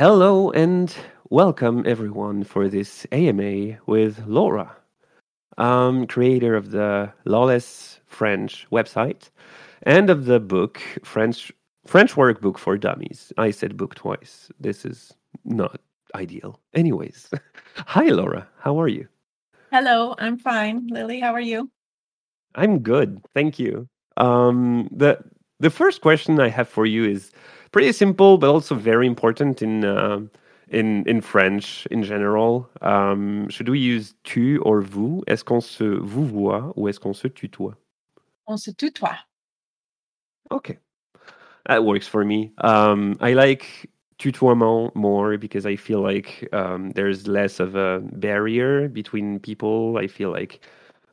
Hello and welcome everyone for this AMA with Laura, um, creator of the Lawless French website and of the book French French Workbook for Dummies. I said book twice. This is not ideal. Anyways, hi Laura, how are you? Hello, I'm fine. Lily, how are you? I'm good, thank you. Um, the the first question I have for you is pretty simple, but also very important in uh, in in French in general. Um, should we use tu or vous? Est-ce qu'on se vouvoie ou est-ce qu'on se tutoie? On se tutoie. Okay, that works for me. Um, I like tutoiement more because I feel like um, there's less of a barrier between people. I feel like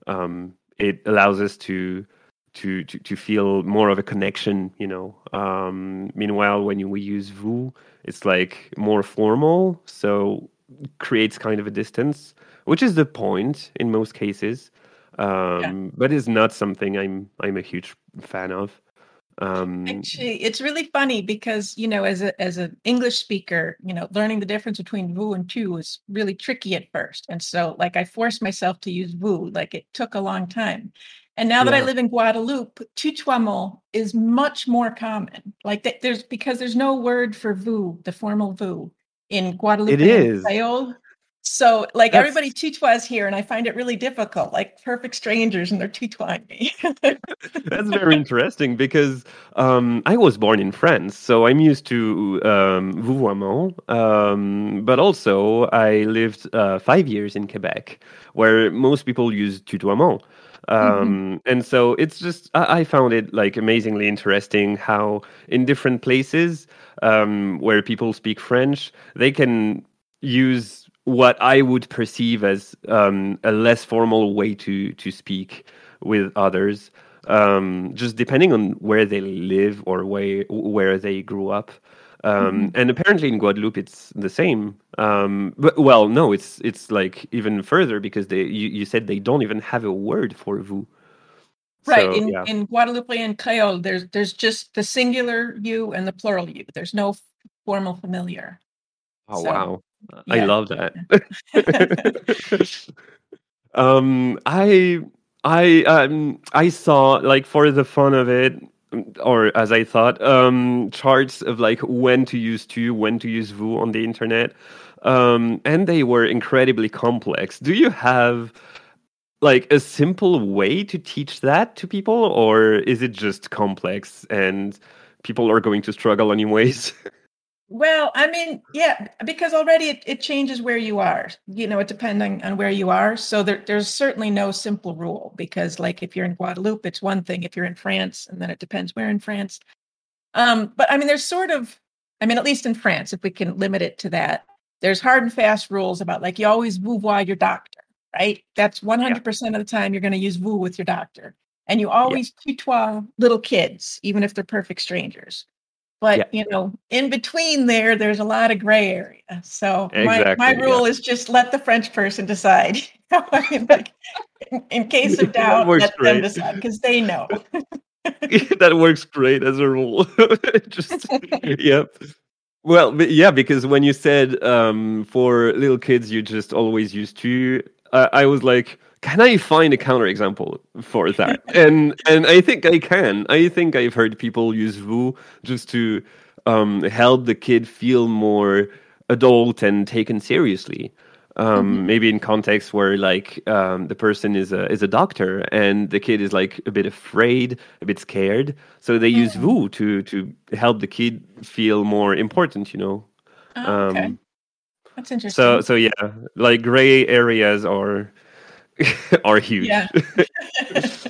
um, it allows us to to, to to feel more of a connection you know? Um meanwhile when we use vous it's like more formal so creates kind of a distance which is the point in most cases. Um yeah. but it's not something i'm i'm a huge fan of. Um actually it's really funny because you know as a as an english speaker you know learning the difference between vous and tu was really tricky at first. And so like i forced myself to use vous like it took a long time and now that I live in Guadeloupe, tutoiement is much more common. Like that, there's because there's no word for vous, the formal vous, in Guadeloupe. It is. Creole. So like That's... everybody tutoies here, and I find it really difficult. Like perfect strangers, and they're tutoying me. That's very interesting because um, I was born in France, so I'm used to um, vouvoiement. Um, but also, I lived uh, five years in Quebec, where most people use tutoiement. Mm-hmm. Um, mm-hmm. And so it's just, I, I, found it like amazingly interesting how in different places um, where people speak French, they can use what I would perceive as um, a less formal way to to speak with others, um, just depending on where they live or where where they grew up. Um, mm-hmm. And apparently in Guadeloupe it's the same. Um, but well, no, it's it's like even further because they you, you said they don't even have a word for vous. Right so, in yeah. in Guadeloupe and Creole, there's there's just the singular you and the plural you. There's no formal familiar. Oh so, wow, yeah. I love that. um, I I um I saw like for the fun of it or as I thought, um, charts of like when to use tu, when to use vous on the internet. Um, and they were incredibly complex. Do you have like a simple way to teach that to people, or is it just complex and people are going to struggle anyways? Well, I mean, yeah, because already it, it changes where you are, you know, it depending on where you are. So there, there's certainly no simple rule because like if you're in Guadeloupe, it's one thing. If you're in France, and then it depends where in France. Um, but I mean, there's sort of, I mean, at least in France, if we can limit it to that, there's hard and fast rules about like you always vouvoie your doctor, right? That's 100% yeah. of the time you're going to use vous with your doctor. And you always yeah. tutoie little kids, even if they're perfect strangers. But yeah. you know, in between there, there's a lot of gray area. So exactly, my, my rule yeah. is just let the French person decide. I mean, like, in, in, case of doubt, let great. them decide because they know. that works great as a rule. just yep. Well, yeah, because when you said um, for little kids, you just always use tu. Uh, I was like, can I find a counterexample for that? and and I think I can. I think I've heard people use vous just to um, help the kid feel more adult and taken seriously. Um, mm-hmm. Maybe in context where like um, the person is a is a doctor and the kid is like a bit afraid, a bit scared, so they mm-hmm. use vous to to help the kid feel more important. You know. Oh, okay. Um, That's interesting. So so yeah, like gray areas are are huge. Yeah.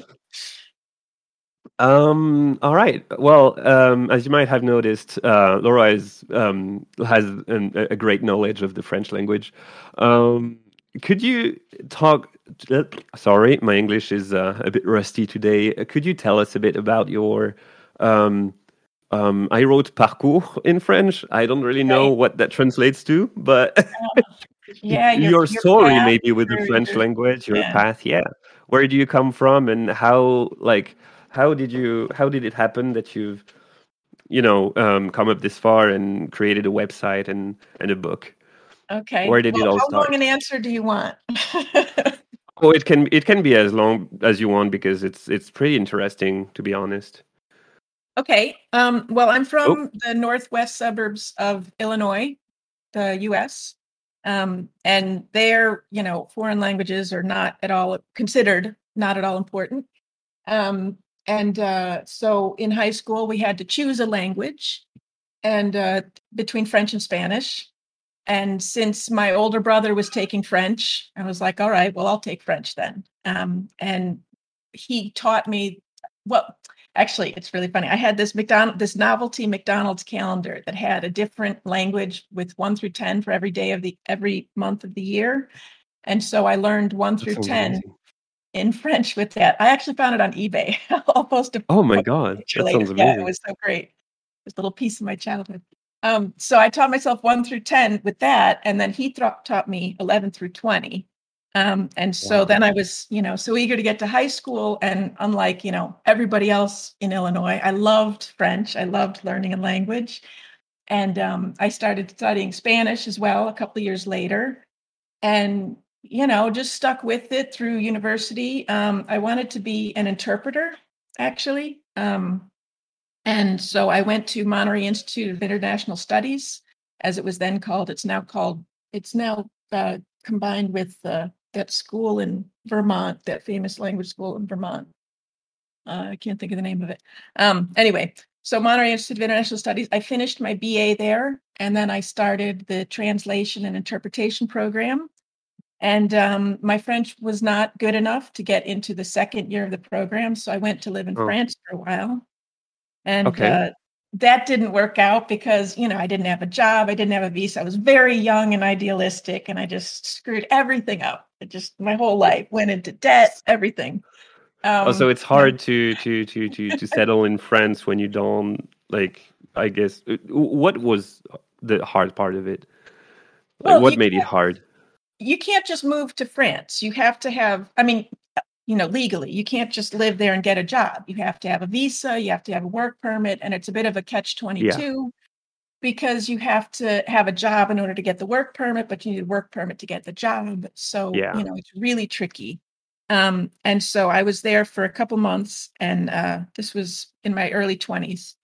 um. All right. Well, um, as you might have noticed, uh, Laura is um, has an, a great knowledge of the French language. Um, could you talk? Uh, sorry, my English is uh, a bit rusty today. Could you tell us a bit about your? Um, um, I wrote parcours in French. I don't really know what that translates to, but uh, yeah your, your story path, maybe with the french language your yeah. path yeah where do you come from and how like how did you how did it happen that you've you know um, come up this far and created a website and and a book. Okay. Where did well, it all how start? long an answer do you want? Oh, it can it can be as long as you want because it's it's pretty interesting to be honest. okay. Um, well, I'm Oh. from the northwest suburbs of Illinois, the U.S. Um, and there, you know, foreign languages are not at all considered not at all important. Um, and uh, so in high school, we had to choose a language, and uh, between French and Spanish. And since my older brother was taking French, I was like, all right, well, I'll take French then. Um, and he taught me, well, actually, it's really funny. I had this McDonald, this novelty McDonald's calendar that had a different language with one through 10 for every day of the, every month of the year. And so I learned one That through sounds 10 in French with that. I actually found it on eBay. I'll post a Oh my god, that later. sounds Yeah, it was so great. This little piece of my childhood. Um, so I taught myself one through 10 with that. And then he thra- taught me 11 through 20. Um, and so Wow. then I was, you know, so eager to get to high school. And unlike, you know, everybody else in Illinois, I loved French. I loved learning a language. And um, I started studying Spanish as well a couple of years later. And, you know, just stuck with it through university. Um, I wanted to be an interpreter, actually. Um, and so I went to Monterey Institute of International Studies, as it was then called. It's now called, it's now uh, combined with uh, that school in Vermont, that famous language school in Vermont. Uh, I can't think of the name of it. Um, anyway, so Monterey Institute of International Studies, I finished my BA there, and then I started the translation and interpretation program. And um, my French was not good enough to get into the second year of the program, so I went to live in Oh. France for a while. And Okay. uh, that didn't work out because, you know, I didn't have a job, I didn't have a visa. I was very young and idealistic, and I just screwed everything up. It just my whole life went into debt, everything. Um, also, it's hard to to to to to settle in France when you don't like. I guess uh, what was the hard part of it? Like, Well, what made it hard? you can't just move to France. You have to have, I mean, you know, legally, you can't just live there and get a job. You have to have a visa, you have to have a work permit, and it's a bit of a catch 22 because you have to have a job in order to get the work permit, but you need a work permit to get the job. So, Yeah. you know, it's really tricky. Um, and so I was there for a couple months, and uh, this was in my early 20s.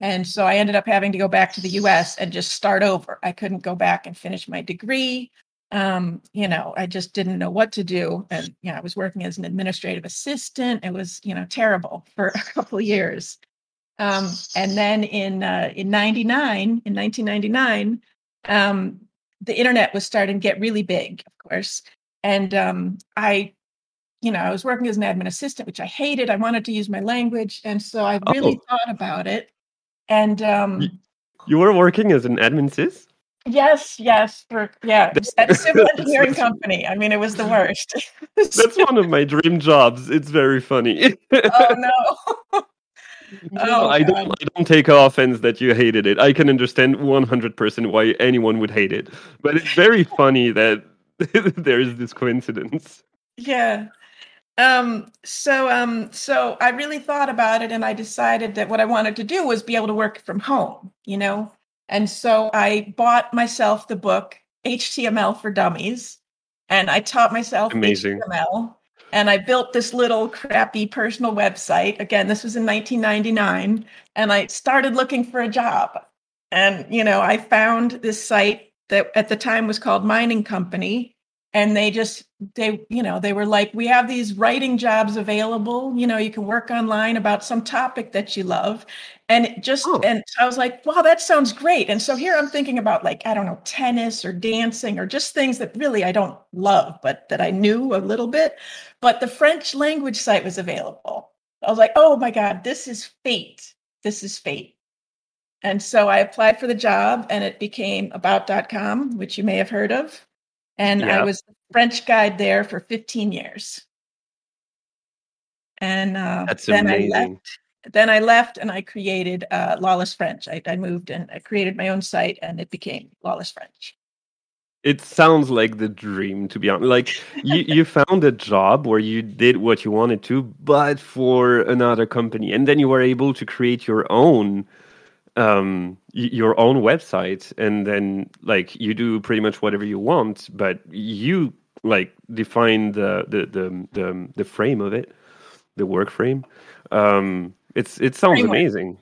And so I ended up having to go back to the US and just start over. I couldn't go back and finish my degree um you know i just didn't know what to do and you know i was working as an administrative assistant it was you know terrible for a couple of years um and then in uh in 99 in 1999 um the internet was starting to get really big of course and um i you know i was working as an admin assistant which i hated i wanted to use my language and so i really Oh. thought about it and um You were working as an admin sys? Yes, yes, for yeah, That's- at a civil engineering company. I mean, it was the worst. That's one of my dream jobs. It's very funny. oh no. No, Oh, I don't. God. I don't take offense that you hated it. I can understand one hundred percent why anyone would hate it, but it's very funny that there is this coincidence. yeah. Um, so um, so I really thought about it and I decided that what I wanted to do was be able to work from home, you know. And so I bought myself the book HTML for Dummies and I taught myself Amazing. HTML and I built this little crappy personal website. Again, this was in 1999 and I started looking for a job. And you know, I found this site that at the time was called Mining Company and they just they you know they were like we have these writing jobs available you know you can work online about some topic that you love. And it just Oh. and i was like wow that sounds great. And so here i'm thinking about like i don't know tennis or dancing or just things that really i don't love but that i knew a little bit but the french language site was available. I was like oh my god this is fate. This is fate. And so i applied for the job and it became about.com which you may have heard of and Yeah. I was French guide there for 15 years. And uh, then I left. Then I left and I created uh, Lawless French. I, I moved and I created my own site, and it became Lawless French. It sounds like the dream, to be honest. Like you, you found a job where you did what you wanted to, but for another company, and then you were able to create your own um, your own website, and then like you do pretty much whatever you want, but you like define the the the the, the frame of it, the work frame. Um, it's it sounds Framework. amazing.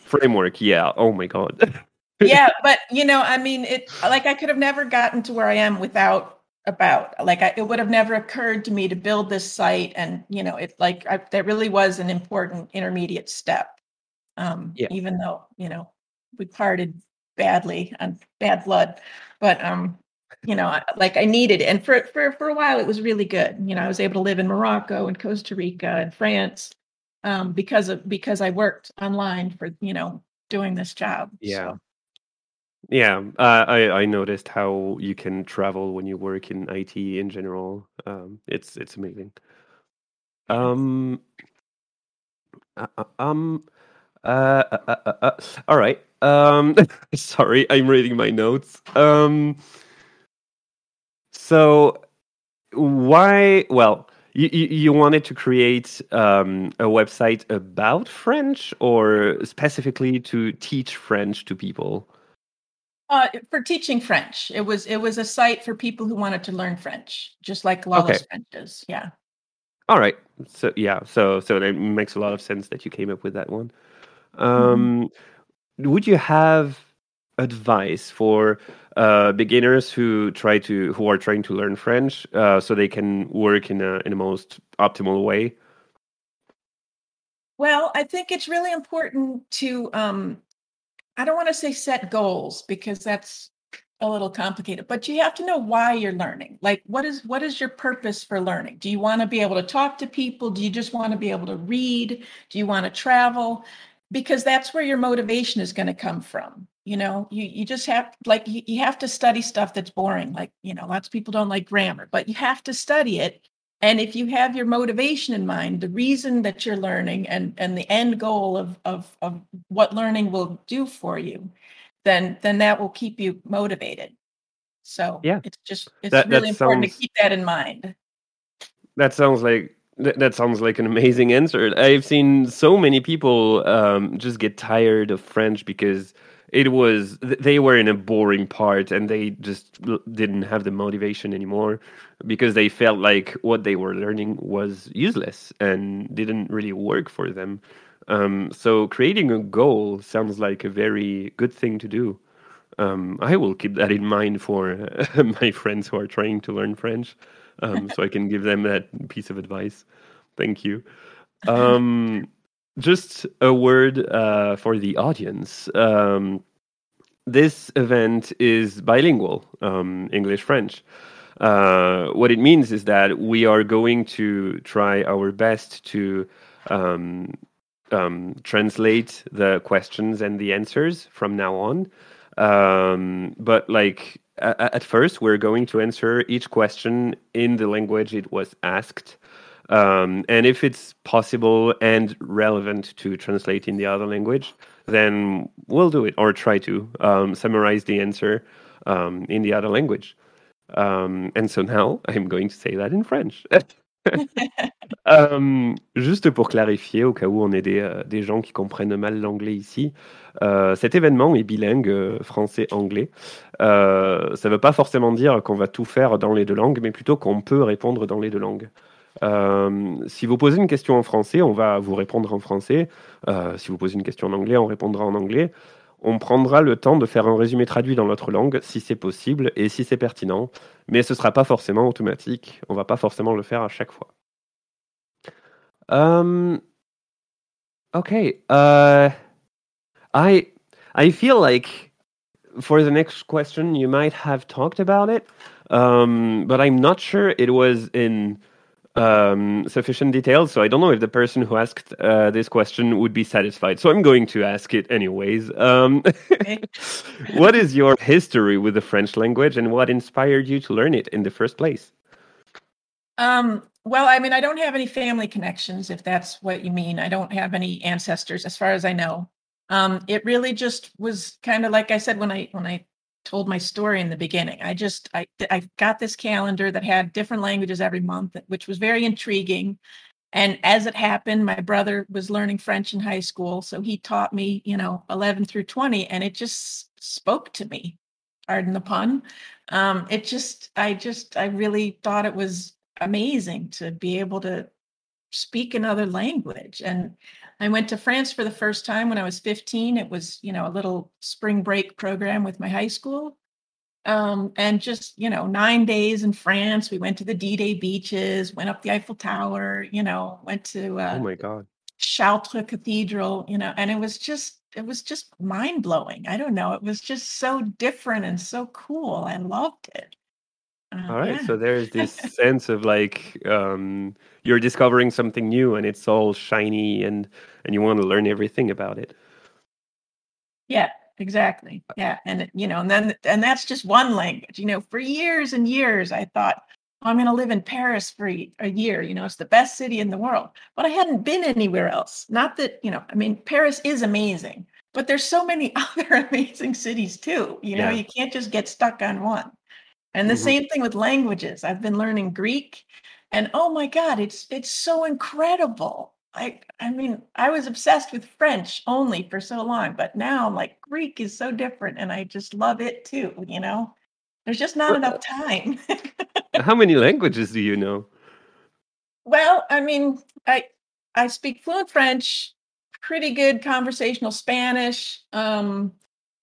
Framework, yeah. Oh my god. yeah, but you know, I mean, it like I could have never gotten to where I am without about like I, it would have never occurred to me to build this site and you know it like I, that really was an important intermediate step um Yeah. even though you know we parted badly on bad blood but um you know like i needed it and for for for a while it was really good you know i was able to live in morocco and costa rica and france um because of because i worked online for you know doing this job Yeah. so. Yeah, uh, I I noticed how you can travel when you work in IT in general. Um, it's it's amazing. Um, uh, um, uh, uh, uh, uh, uh, all right. Um, sorry, I'm reading my notes. Um, so why? Well, you you, you wanted to create um, a website about French, or specifically to teach French to people? Uh, for teaching French, it was it was a site for people who wanted to learn French, just like Lawless Okay. French is. Yeah. All right. So yeah, so so that makes a lot of sense that you came up with that one. Um, Would you have advice for uh, beginners who try to who are trying to learn French uh, so they can work in a in the most optimal way? Well, I think it's really important to um I don't want to say set goals because that's a little complicated, but you have to know why you're learning. Like what is what is your purpose for learning? Do you want to be able to talk to people? Do you just want to be able to read? Do you want to travel? Because that's where your motivation is going to come from. You know, you you just have like you, you have to study stuff that's boring. Like, you know, lots of people don't like grammar, but you have to study it and if you have your motivation in mind the reason that you're learning and and the end goal of of of what learning will do for you then then that will keep you motivated so Yeah. it's just it's That- that really important sounds- to keep that in mind That sounds like that, that sounds like an amazing answer. I've seen so many people um, just get tired of French because it was they were in a boring part and they just didn't have the motivation anymore because they felt like what they were learning was useless and didn't really work for them. Um, so creating a goal sounds like a very good thing to do. Um, I will keep that in mind for my friends who are trying to learn French, um, so I can give them that piece of advice. Thank you. Um, just a word uh, for the audience. Um, this event is bilingual, um, English French. Uh, what it means is that we are going to try our best to um, um, translate the questions and the answers from now on. Um, but like a- at first, we're going to answer each question in the language it was asked. Um, and if it's possible and relevant to translate in the other language, then we'll do it or try to um, summarize the answer um, in the other language. Um, and so now I'm going to say that in French. Juste pour clarifier, au cas où on ait des, euh, gens qui comprennent mal l'anglais ici, euh, cet événement est bilingue euh, français-anglais. Ça ne veut pas forcément dire qu'on va tout faire dans les deux langues, mais plutôt qu'on peut répondre dans les deux langues. Si vous posez une question en français, on va vous répondre en français. Si vous posez une question en anglais, on répondra en anglais. On prendra le temps de faire un résumé traduit dans l'autre langue si c'est possible et si c'est pertinent, mais ce ne sera pas forcément automatique. On va pas forcément le faire à chaque fois. Um, okay. Uh, I I feel like for the next question you might have talked about it, um, but I'm not sure it was in um, sufficient detail. So I don't know if the person who asked uh, this question would be satisfied. So I'm going to ask it anyways. Um, what is your history with the French language, and what inspired you to learn it in the first place? Um, well, I mean, I don't have any family connections, if that's what you mean. I don't have any ancestors, as far as I know. Um, it really just was kind of like I said when I when I told my story in the beginning. I just I I got this calendar that had different languages every month, which was very intriguing. and as it happened, my brother was learning French in high school. So he taught me, you know, 11 through 20, and it just spoke to me. Pardon the pun. Um, it just, I just, I really thought it was amazing to be able to speak another language. And I went to France for the first time when I was 15. It was, you know, a little spring break program with my high school. Um, and just you know nine days in france. We went to the d-day beaches went up the eiffel tower you know went to uh, oh my god. Chartres cathedral you know and it was just it was just mind-blowing. I don't know. It was just so different and so cool. I loved it uh, all right yeah. so there's this sense of like um you're discovering something new and it's all shiny and and you want to learn everything about it yeah exactly yeah and you know and then and that's just one language you know for years and years i thought oh, i'm going to live in paris for a year you know it's the best city in the world but i hadn't been anywhere else not that you know i mean paris is amazing but there's so many other amazing cities too you know yeah. you can't just get stuck on one and the mm-hmm. same thing with languages i've been learning greek and oh my god it's it's so incredible I I mean, I was obsessed with French only for so long, but now I'm like Greek is so different and I just love it too, you know. There's just not enough time. How many languages do you know? Well, I mean, I I speak fluent French, pretty good conversational Spanish. Um,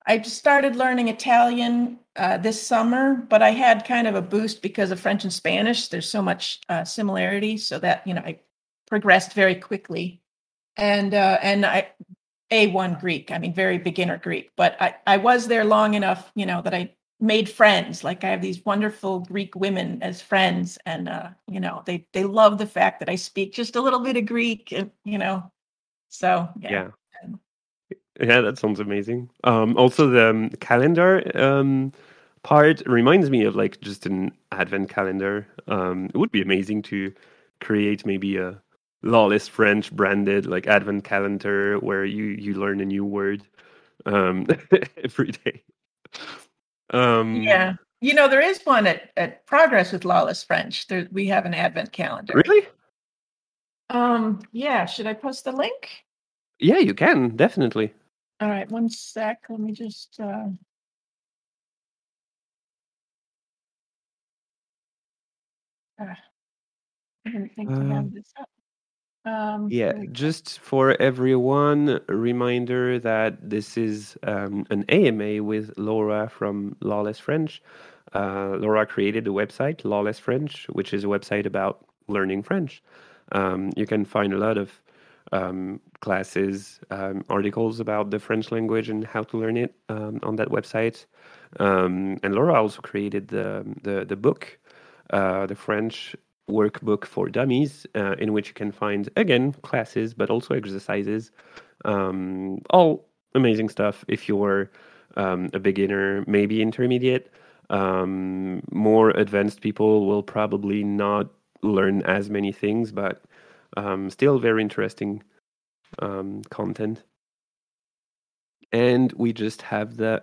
I just started learning Italian uh, this summer, but I had kind of a boost because of French and Spanish. There's so much uh, similarity, so that you know I progressed very quickly. And uh, and I A1 Greek, I mean very beginner Greek, but I, I was there long enough, you know, that I made friends. Like I have these wonderful Greek women as friends, and uh, you know, they they love the fact that I speak just a little bit of Greek, and you know, so yeah. yeah. Yeah, that sounds amazing. Um, also, the um, calendar um, part reminds me of like just an advent calendar. Um, it would be amazing to create maybe a lawless French branded like advent calendar where you you learn a new word um, every day. Um, yeah, you know there is one at, at Progress with Lawless French. There, we have an advent calendar. Really? Um. Yeah. Should I post the link? Yeah, you can definitely. All right. One sec. Let me just. Uh... Uh, I didn't think to have um, this up. Um, yeah, just for everyone, a reminder that this is um, an AMA with Laura from Lawless French. Uh, Laura created a website, Lawless French, which is a website about learning French. Um, you can find a lot of um, classes, um, articles about the French language and how to learn it um, on that website. and Laura also created the the, the book, uh, the French workbook for dummies uh, in which you can find again classes but also exercises um, all amazing stuff if you're um, a beginner maybe intermediate um, more advanced people will probably not learn as many things but um, still very interesting um, content and we just have the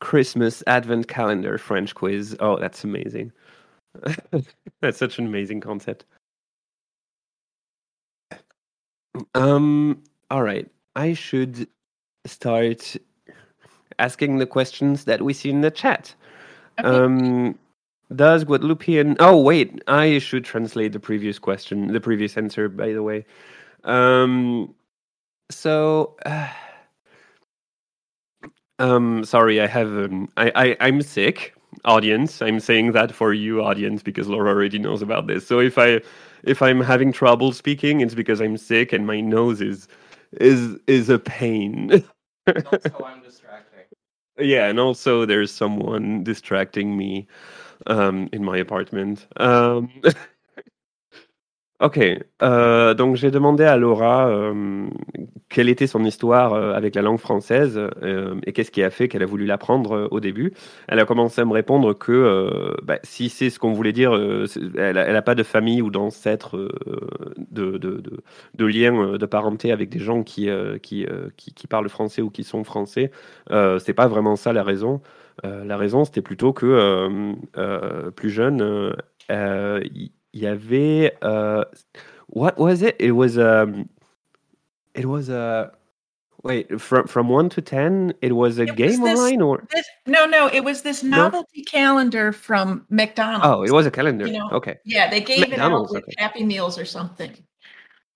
christmas advent calendar french quiz oh that's amazing That's such an amazing concept. Um, all right. I should start asking the questions that we see in the chat. Okay. Um, does Guadeloupean. Oh, wait. I should translate the previous question, the previous answer, by the way. Um, so. Uh, um, sorry, I have. Um, I, I, I'm sick audience i'm saying that for you audience because laura already knows about this so if i if i'm having trouble speaking it's because i'm sick and my nose is is is a pain also i'm distracting yeah and also there's someone distracting me um in my apartment um Ok, euh, donc j'ai demandé à Laura euh, quelle était son histoire euh, avec la langue française et qu'est-ce qui a fait qu'elle a voulu l'apprendre au début. Elle a commencé à me répondre que bah, si c'est ce qu'on voulait dire, elle n'a pas de famille ou d'ancêtres, de, de, de, liens de parenté avec des gens qui, qui, qui, parlent français ou qui sont français. c'est pas vraiment ça la raison. la raison, c'était plutôt que plus jeune, y avait. Euh, what was it? It was um, it was a wait from from one to ten. It was a It was game this- online or This, no, no, it was this No? novelty calendar from McDonald's. oh, it was a calendar. You know, okay, Yeah, they gave McDonald's, it out with okay. Happy Meals or something.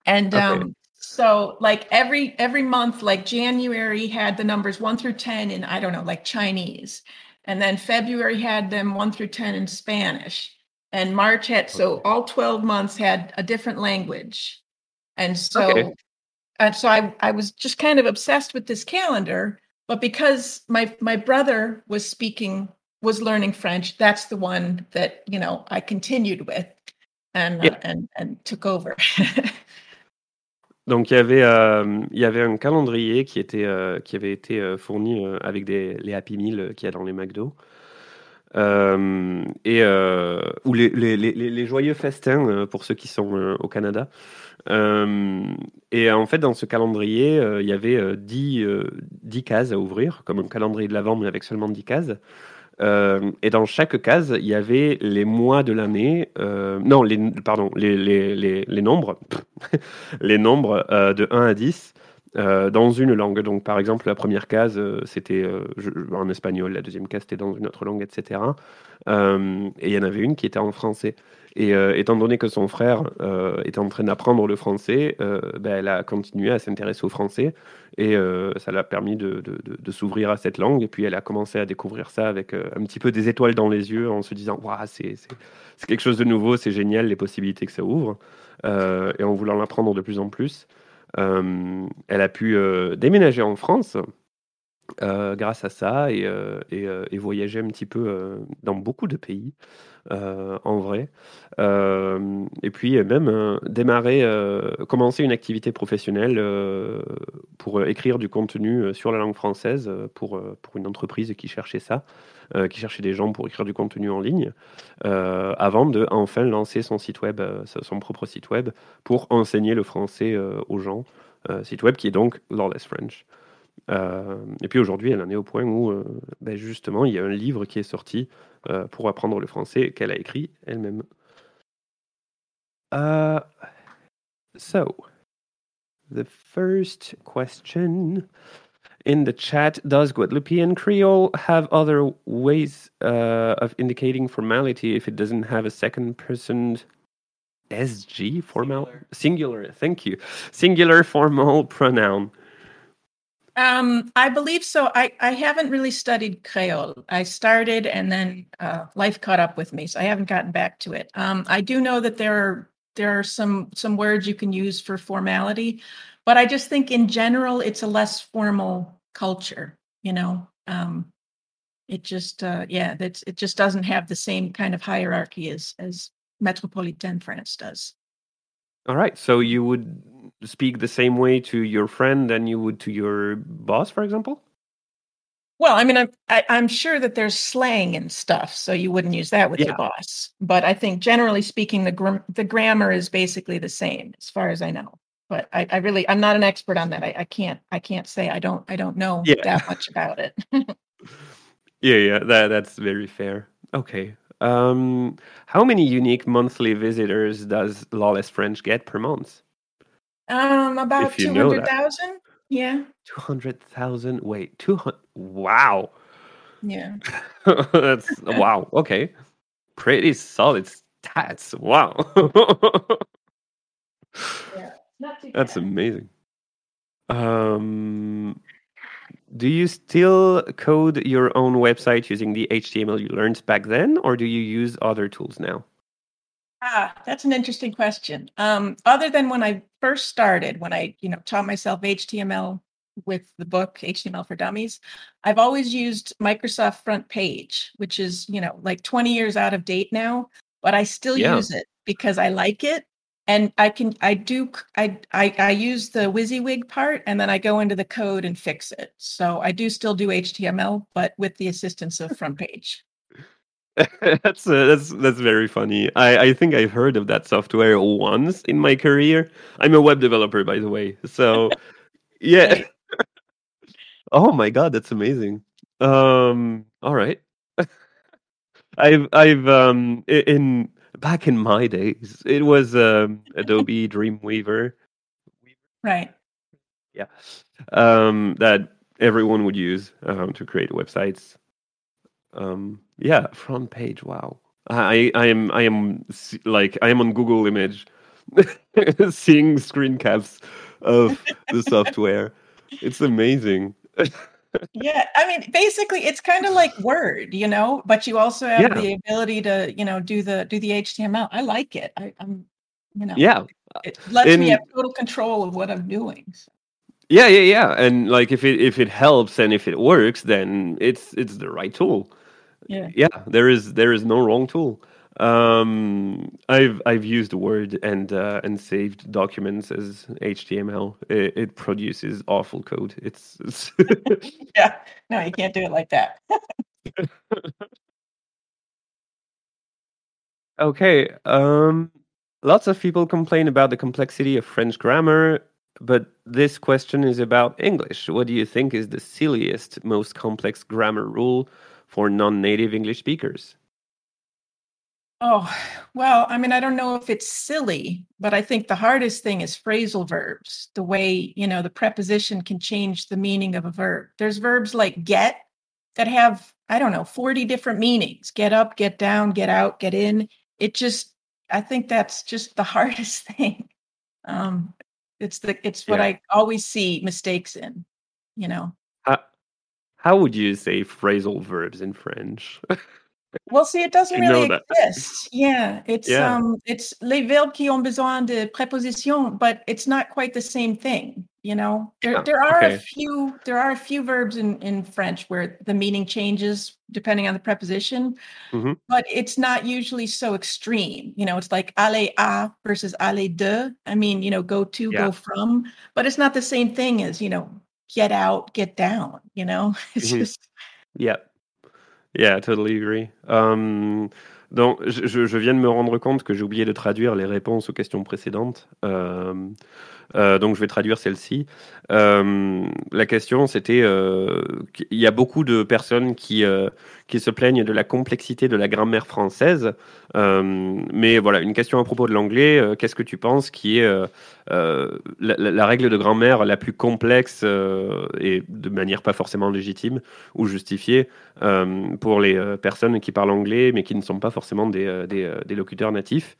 And Okay. um, so like every every month, like January had the numbers one through ten in I don't know, like Chinese, and then February had them one through ten in Spanish, and March had so all twelve months had a different language, and so Okay. and so I I was just kind of obsessed with this calendar, but because my my brother was speaking was learning French, that's the one that you know I continued with and Yeah. uh, and and took over. Donc il y avait euh, il y avait un calendrier qui était euh, qui avait été euh, fourni euh, avec des les Happy Meal euh, qu'il y a dans les McDo. Euh, et euh, ou les, les, les, les- joyeux festins euh, pour ceux qui sont au Canada. Et en fait, dans ce calendrier, il y avait euh, 10, euh, 10 cases à ouvrir, comme un calendrier de l'Avent, mais avec seulement 10 cases. Euh, et dans chaque case, il y avait les mois de l'année, euh, non, les, pardon, les, les, les, les nombres, les nombres euh, de 1 à 10 euh, dans une langue. Donc, par exemple, la première case, euh, c'était euh, en espagnol, la deuxième case, c'était dans une autre langue, etc. Et il y en avait une qui était en français. Et étant donné que son frère était en train d'apprendre le français, ben, elle a continué à s'intéresser au français et ça l'a permis de, s'ouvrir à cette langue. Et puis elle a commencé à découvrir ça avec un petit peu des étoiles dans les yeux en se disant Waouh, c'est quelque chose de nouveau, c'est génial les possibilités que ça ouvre. Et en voulant l'apprendre de plus en plus, elle a pu euh, déménager en France. Euh, grâce à ça et, euh, euh, et voyager un petit peu dans beaucoup de pays en vrai et puis même démarrer, commencer une activité professionnelle pour écrire du contenu sur la langue française pour, pour une entreprise qui cherchait ça, qui cherchait des gens pour écrire du contenu en ligne, avant de enfin lancer son site web, son propre site web pour enseigner le français aux gens. Site web qui est donc Lawless French. Euh, et puis aujourd'hui, elle en est au point où, euh, ben justement, il y a un livre qui est sorti euh, pour apprendre le français qu'elle a écrit elle-même. Uh, so, the first question in the chat Does Guadeloupean Creole have other ways uh, of indicating formality if it doesn't have a second person? SG formal? Singular. Singular, thank you. Singular formal pronoun. Um, I believe so. I I haven't really studied Creole. I started and then uh, life caught up with me, so I haven't gotten back to it. Um, I do know that there are there are some some words you can use for formality, but I just think in general it's a less formal culture. You know, um, it just uh, yeah, that's it just doesn't have the same kind of hierarchy as as metropolitan France does. All right. So you would speak the same way to your friend than you would to your boss, for example? Well, I mean, I'm I, I'm sure that there's slang and stuff, so you wouldn't use that with Yeah. your boss. But I think generally speaking, the gr- the grammar is basically the same, as far as I know. But I, I really, I'm not an expert on that. I, I can't, I can't say I don't, I don't know Yeah. that much about it. Yeah, yeah, that that's very fair. Okay. Um, how many unique monthly visitors does Lawless French get per month? Um, about two know that. Yeah, Two hundred thousand. Wait, two hundred. Wow, yeah. that's wow. Okay, pretty solid stats. Wow, too that's amazing. Um, do you still code your own website using the HTML you learned back then, or do you use other tools now? Ah, that's an interesting question. Um, other than when I first started, when I, you know, taught myself HTML with the book HTML for Dummies, I've always used Microsoft FrontPage, which is, you know, like 20 years out of date now, but I still Yeah. use it because I like it. And I can, I do, I, I, I use the WYSIWYG part and then I go into the code and fix it. So I do still do HTML, but with the assistance of FrontPage. that's uh, that's that's very funny. I I think I've heard of that software once in my career. I'm a web developer, by the way. So yeah. Oh my god, that's amazing. Um. All right. I've I've um in back in my days, it was um, Adobe Dreamweaver. Right. Yeah, um, that everyone would use um, to create websites. Um, yeah, FrontPage. Wow, I I am I am like I am on Google Image, seeing screen caps of the software. It's amazing. Yeah. I mean, basically it's kind of like Word, you know, but you also have Yeah. the ability to, you know, do the do the HTML. I like it. I, I'm, you know, Yeah, it lets me have total control of what I'm doing. So, yeah, yeah, yeah. And like if it if it helps and if it works, then it's it's the right tool. Yeah. yeah there is there is no wrong tool um i've i've used word and uh, and saved documents as html it, it produces awful code it's, it's Yeah. No, you can't do it like that. okay um lots of people complain about the complexity of french grammar but this question is about english what do you think is the silliest most complex grammar rule for non-native english speakers Oh, well, I mean, I don't know if it's silly, but I think the hardest thing is phrasal verbs, the way, you know, the preposition can change the meaning of a verb. There's verbs like get that have, I don't know, 40 different meanings get up, get down, get out, get in. It just, I think that's just the hardest thing. Um, it's the, it's what Yeah. I always see mistakes in, you know. How, would you say phrasal verbs in french Well, see, it doesn't really exist. Yeah, it's Yeah. um, it's les verbes qui ont besoin de préposition, but it's not quite the same thing. You know, there Yeah, there are okay. a few there are a few verbs in in French where the meaning changes depending on the preposition, Mhm. but it's not usually so extreme. You know, it's like aller à versus aller de. I mean, you know, go to, Yeah. go from, but it's not the same thing as you know, get out, get down. You know, it's Mhm. just Yeah. Yeah, I totally agree. Um, donc, je, viens de me rendre compte que j'ai oublié de traduire les réponses aux questions précédentes. Um, euh, donc, je vais traduire celle-ci. Um, la question, c'était euh, qu'il y a beaucoup de personnes qui, euh, qui se plaignent de la complexité de la grammaire française. Mais voilà, une question à propos de l'anglais. euh, Qu'est-ce que tu penses qui est euh, euh, la, règle de grammaire la plus complexe euh, et de manière pas forcément légitime ou justifiée euh, pour les euh, personnes qui parlent anglais mais qui ne sont pas forcément des, euh, euh, des locuteurs natifs?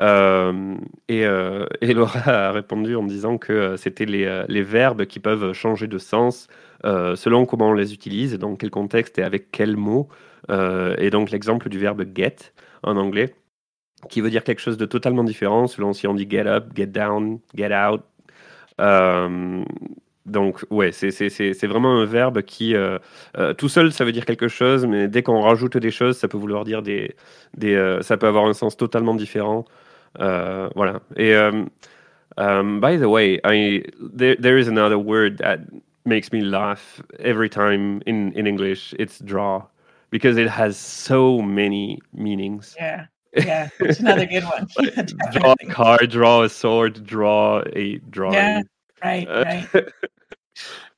Euh, et, euh, et Laura a répondu en disant que euh, c'était les, verbes qui peuvent changer de sens selon comment on les utilise, dans quel contexte et avec quels mots. Et donc l'exemple du verbe get en anglais, qui veut dire quelque chose de totalement différent selon si on dit get up, get down, get out. Donc ouais, c'est vraiment un verbe qui, tout seul, ça veut dire quelque chose, mais dès qu'on rajoute des choses, ça peut vouloir dire des... ça peut avoir un sens totalement différent. Euh, voilà. Et um, um, by the way, I, there, there is another word that makes me laugh every time in, in English. It's draw, because it has so many meanings. yeah, yeah. It's another good one. Draw a card, draw a sword, draw a drawing. Yeah, right, Uh, right.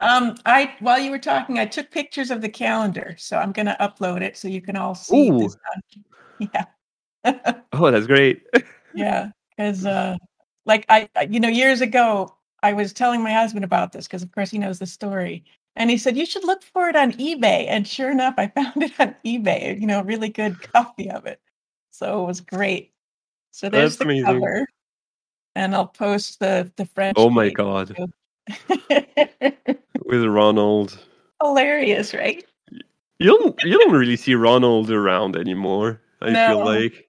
Um, I while you were talking, I took pictures of the calendar, so I'm gonna upload it so you can all see Ooh. Yeah, oh, that's great. Yeah, because uh, like I, you know, years ago, I was telling my husband about this because, of course, he knows the story, and he said you should look for it on eBay. And sure enough, I found it on eBay. You know, really good copy of it, so it was great. So there's That's the amazing. cover, and I'll post the the French. Oh my god, with Ronald. Hilarious, right? You don't you don't really see Ronald around anymore. I feel like.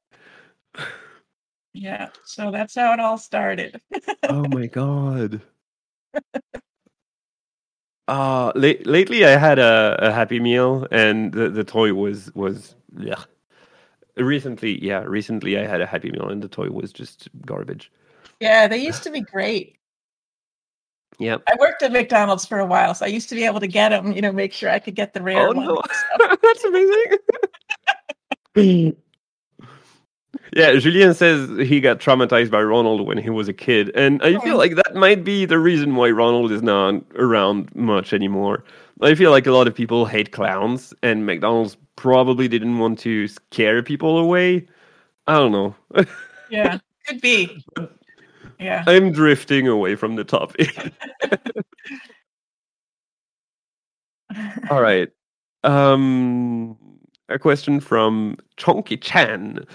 Yeah. So that's how it all started. Oh my god. Uh la- lately I had a, a happy meal and the, the toy was was yeah. Recently, yeah, recently I had a happy meal and the toy was just garbage. yeah, they used to be great. Yep. I worked at McDonald's for a while, so I used to be able to get them, you know, make sure I could get the rare Oh ones. no. That's amazing. yeah, Julien says he got traumatized by Ronald when he was a kid, and I feel Oh. like that might be the reason why Ronald is not around much anymore. I feel like a lot of people hate clowns, and McDonald's probably didn't want to scare people away. I don't know. Yeah, could be. Yeah. I'm drifting away from the topic. All right. Um, a question from Chonky Chan.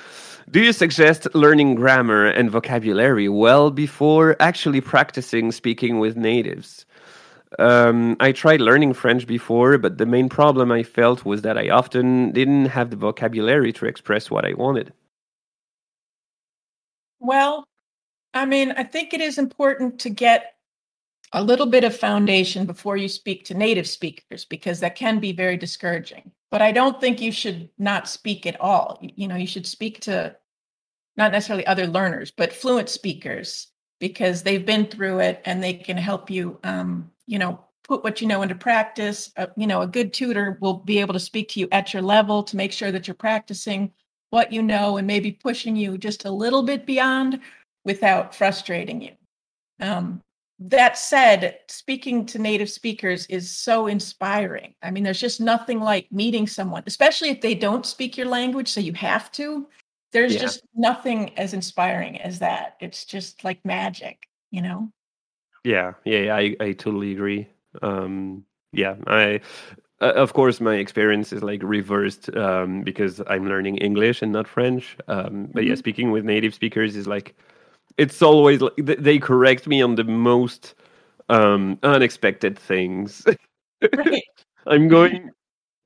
Do you suggest learning grammar and vocabulary well before actually practicing speaking with natives? Um, I tried learning French before, but the main problem I felt was that I often didn't have the vocabulary to express what I wanted. Well, I mean, I think it is important to get a little bit of foundation before you speak to native speakers because that can be very discouraging. But I don't think you should not speak at all. You, know, you should speak to not necessarily other learners, but fluent speakers because they've been through it and they can help you, um, you know, put what you know into practice. Uh, you know, a good tutor will be able to speak to you at your level to make sure that you're practicing what you know and maybe pushing you just a little bit beyond without frustrating you. Um, that said, speaking to native speakers is so inspiring. I mean, there's just nothing like meeting someone, especially if they don't speak your language, so you have to. There's Yeah. just nothing as inspiring as that. It's just like magic, you know? Yeah, yeah, yeah, I, I totally agree. Um, yeah, I, uh, of course, my experience is like reversed um, because I'm learning English and not French. Um, but yeah, Mhm. speaking with native speakers is like, it's always like they correct me on the most um, unexpected things. Right. I'm going,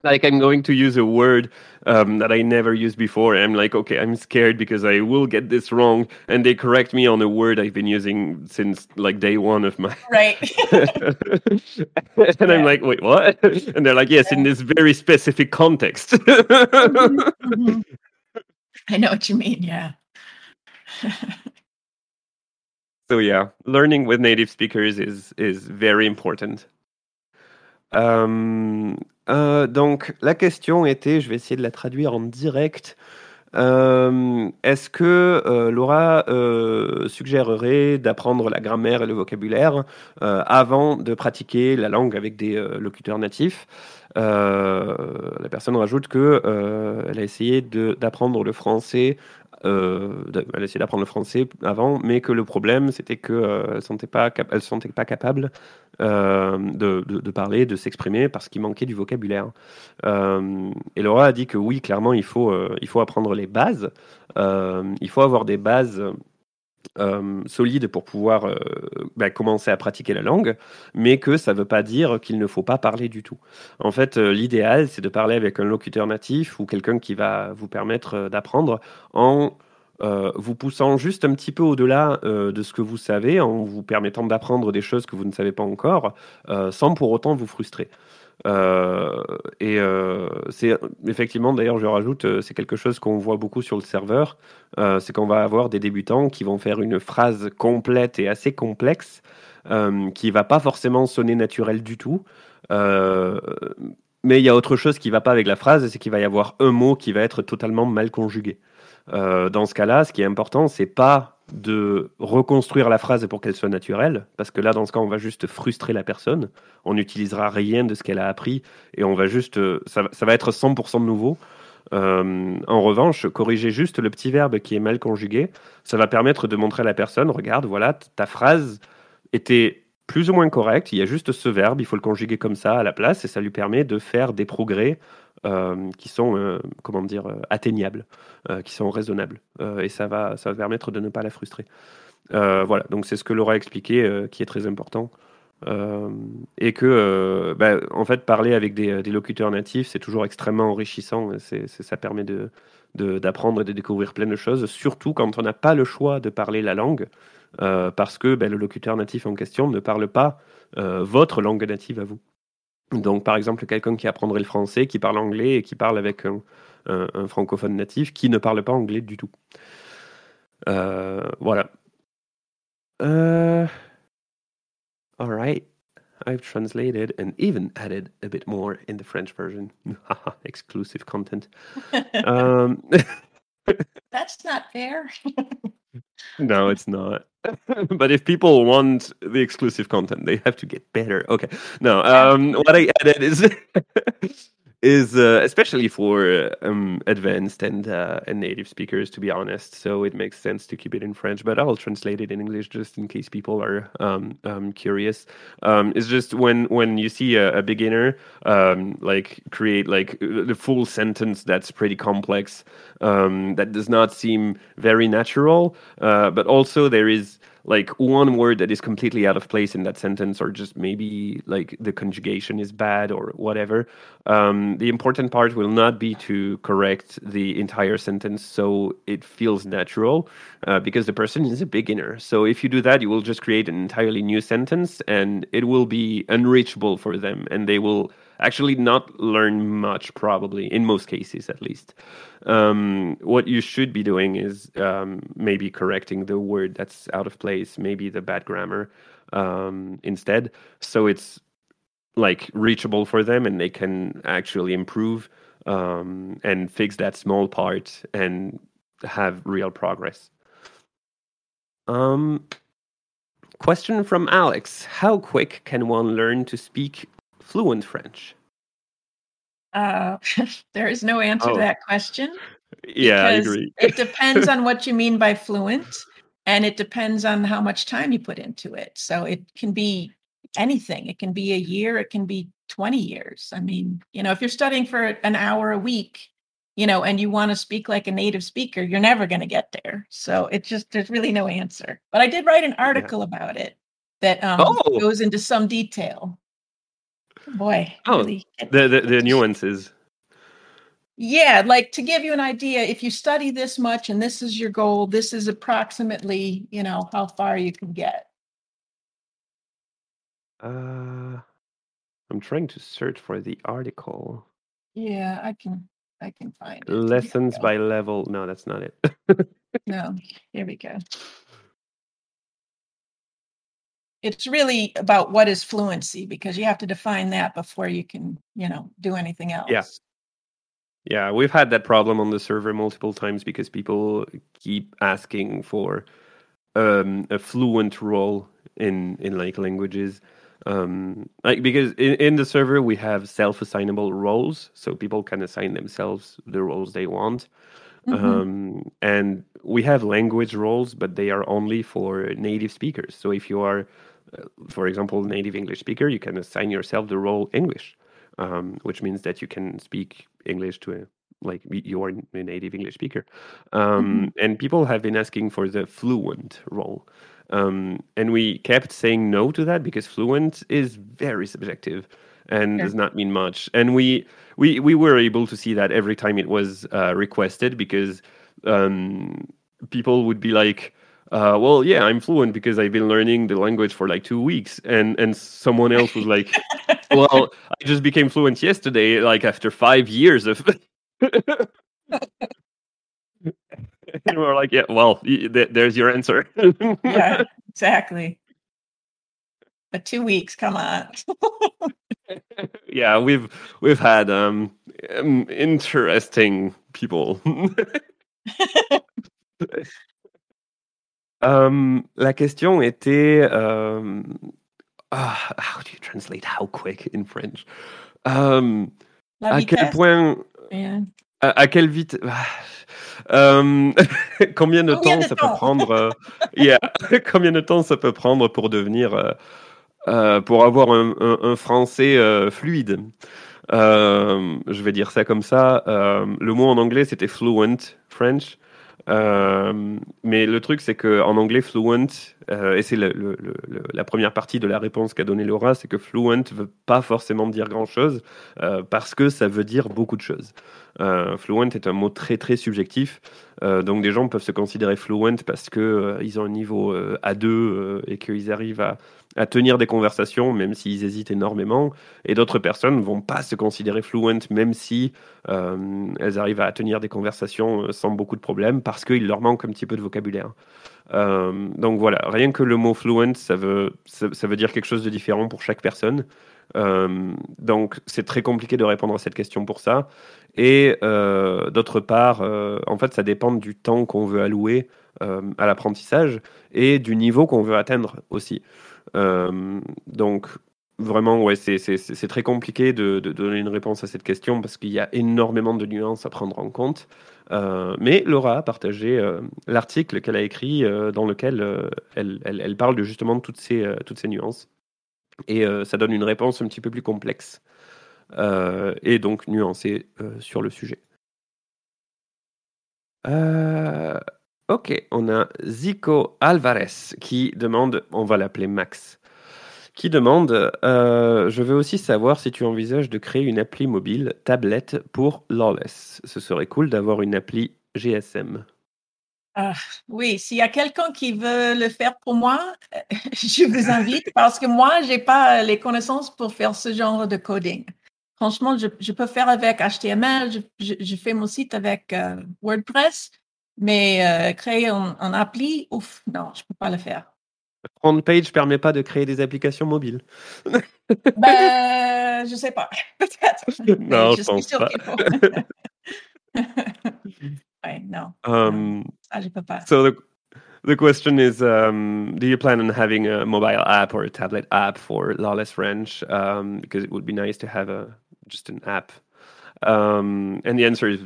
like, I'm going to use a word um, that I never used before. I'm like, okay, I'm scared because I will get this wrong, and they correct me on a word I've been using since like day one of my right. and I'm like, wait, what? And they're like, yes, in this very specific context. Mhm, mhm. I know what you mean. Yeah. So yeah, learning with native speakers is is very important. Donc la question était, je vais essayer de la traduire en direct. Euh, Est-ce que euh, Laura euh, suggérerait d'apprendre la grammaire et le vocabulaire avant de pratiquer la langue avec des locuteurs natifs? La personne rajoute que elle a essayé d'apprendre le français. Euh, elle a essayé d'apprendre le français avant, mais que le problème c'était que euh, elle se sentait pas capable euh, de, de- de parler, de s'exprimer parce qu'il manquait du vocabulaire. Euh, et Laura a dit que oui, clairement, il faut, euh, il faut apprendre les bases. Il faut avoir des bases euh, solides pour pouvoir euh, bah, commencer à pratiquer la langue, mais que ça ne veut pas dire qu'il ne faut pas parler du tout. En fait, euh, l'idéal, c'est de parler avec un locuteur natif ou quelqu'un qui va vous permettre d'apprendre en vous poussant juste un petit peu au-delà de ce que vous savez, en vous permettant d'apprendre des choses que vous ne savez pas encore, sans pour autant vous frustrer. Euh, et euh, c'est effectivement, d'ailleurs, je rajoute, euh, c'est quelque chose qu'on voit beaucoup sur le serveur. C'est qu'on va avoir des débutants qui vont faire une phrase complète et assez complexe, qui va pas forcément sonner naturelle du tout. Mais il y a autre chose qui va pas avec la phrase, c'est qu'il va y avoir un mot qui va être totalement mal conjugué. Euh, dans ce cas-là, ce qui est important, c'est pas de reconstruire la phrase pour qu'elle soit naturelle, parce que là, dans ce cas, on va juste frustrer la personne. On n'utilisera rien de ce qu'elle a appris et on va juste, euh, ça, va- être 100% nouveau. Euh, en revanche, corriger juste le petit verbe qui est mal conjugué, ça va permettre de montrer à la personne, regarde, voilà, ta phrase était plus ou moins correcte, il y a juste ce verbe, il faut le conjuguer comme ça à la place, et ça lui permet de faire des progrès euh, qui sont, euh, comment dire, euh, atteignables, qui sont raisonnables. Et ça va, ça va permettre de ne pas la frustrer. Voilà, donc c'est ce que Laura a expliqué, qui est très important. Et que, bah, en fait, parler avec des, des locuteurs natifs, c'est toujours extrêmement enrichissant. C'est, ça permet de- d'apprendre et de découvrir plein de choses, surtout quand on n'a pas le choix de parler la langue, euh, parce que ben, le locuteur natif en question ne parle pas euh, votre langue native à vous. Donc, par exemple, quelqu'un qui apprendrait le français, qui parle anglais et qui parle avec un, un- un francophone natif qui ne parle pas anglais du tout. Euh, voilà. Euh, all right. I've translated and even added a bit more in the French version. Exclusive content. Um, That's not fair. No, it's not. but if people want the exclusive content, they have to get better. Okay. No, um, what I added is is uh, especially for um, advanced and uh, and native speakers, to be honest. So it makes sense to keep it in French, but I'll translate it in English just in case people are um, um, curious. Um, it's just when when you see a, a beginner um, like create like the full sentence that's pretty complex, um, that does not seem very natural, uh, but also there is like one word that is completely out of place in that sentence or just maybe like the conjugation is bad or whatever um, the important part will not be to correct the entire sentence so it feels natural uh, because the person is a beginner. So if you do that you will just create an entirely new sentence and it will be unreachable for them and they will actually not learn much probably in most cases at least. Um, what you should be doing is um, maybe correcting the word that's out of place maybe the bad grammar um, instead. So it's like reachable for them and they can actually improve um, and fix that small part and have real progress. Um, question from alex. How quick can one learn to speak fluent French? Uh, there is no answer Oh. to that question. Yeah, I agree. it depends on what you mean by fluent, and it depends on how much time you put into it. So it can be anything. It can be a year. It can be 20 years. I mean, you know, if you're studying for an hour a week, you know, and you want to speak like a native speaker, you're never going to get there. So it just, there's really no answer. But I did write an article about it that um, Oh. goes into some detail. Boy, Oh, really The, the the nuances. yeah, like to give you an idea, if you study this much and this is your goal, this is approximately, you know, how far you can get. Uh, I'm trying to search for the article. Yeah, I can I can find it. Lessons by level. No, that's not it. No, here we go. It's really about what is fluency because you have to define that before you can, you know, do anything else. yeah, we've had that problem on the server multiple times because people keep asking for um, a fluent role in in like languages. Um, like because in, in the server we have self-assignable roles, so people can assign themselves the roles they want. Mhm. um, and we have language roles, but they are only for native speakers. So if you are, for example, native English speaker, you can assign yourself the role English, um, which means that you can speak English to a like you are a native English speaker. Um, And people have been asking for the fluent role. Um, and we kept saying no to that because fluent is very subjective and Sure. does not mean much. And we we we were able to see that every time it was uh, requested because um, people would be like. Uh, well, yeah, I'm fluent because I've been learning the language for like two weeks, and and someone else was like, "Well, I just became fluent yesterday, like after five years of." and we're like, "Yeah, well, th- there's your answer." yeah, exactly. But two weeks, come on. yeah, we've we've had um, um interesting people. Um, la question était ah, how do you translate how quick in French? Um, à quel vitesse, point man. à, à quelle vite ah, um, combien de Combien temps de ça temps? peut prendre euh, yeah, combien de temps ça peut prendre pour devenir euh, euh, pour avoir un, un- un français euh, fluide? Euh, je vais dire ça comme ça Euh, le mot en anglais c'était fluent French Euh, mais le truc c'est que en anglais fluent euh, et c'est la première partie de la réponse qu'a donnée Laura c'est que fluent veut pas forcément dire grand chose parce que ça veut dire beaucoup de choses euh, fluent est un mot très très subjectif, Euh, donc des gens peuvent se considérer fluent parce que euh, ont un niveau euh, A2 euh, et qu'ils arrivent à, tenir des conversations même s'ils hésitent énormément, et d'autres personnes vont pas se considérer fluent même si elles arrivent à tenir des conversations sans beaucoup de problèmes parce qu'il leur manque un petit peu de vocabulaire. Donc voilà, rien que le mot fluent, ça veut, ça veut dire quelque chose de différent pour chaque personne. Euh, donc c'est très compliqué de répondre à cette question pour ça. Et euh, d'autre part, euh, en fait, ça dépend du temps qu'on veut allouer à l'apprentissage et du niveau qu'on veut atteindre aussi. Donc, vraiment, ouais, c'est- très compliqué de, donner une réponse à cette question parce qu'il y a énormément de nuances à prendre en compte. Mais Laura a partagé l'article qu'elle a écrit dans lequel elle, elle- elle parle de justement toutes ces, toutes ces nuances. Et euh, ça donne une réponse un petit peu plus complexe euh, et donc nuancée euh, sur le sujet. Ok, on a Zico Alvarez qui demande, on va l'appeler Max, qui demande Je veux aussi savoir si tu envisages de créer une appli mobile, tablette pour Lawless. Ce serait cool d'avoir une appli GSM. Ah, oui, s'il y a quelqu'un qui veut le faire pour moi, je vous invite parce que moi, j'ai pas les connaissances pour faire ce genre de coding. Franchement, je, je peux faire avec HTML, je, je, je fais mon site avec euh, WordPress, mais euh, créer un, un appli, ouf, non, je peux pas le faire. FrontPage permet pas de créer des applications mobiles. Ben, je sais pas, peut-être. mais Non, je je suis pense sûre pas. Faut. Um, ça, je peux pas. So the the question is, um, do you plan on having a mobile app or a tablet app for Lawless French? Um, because it would be nice to have a just an app. Um, and the answer is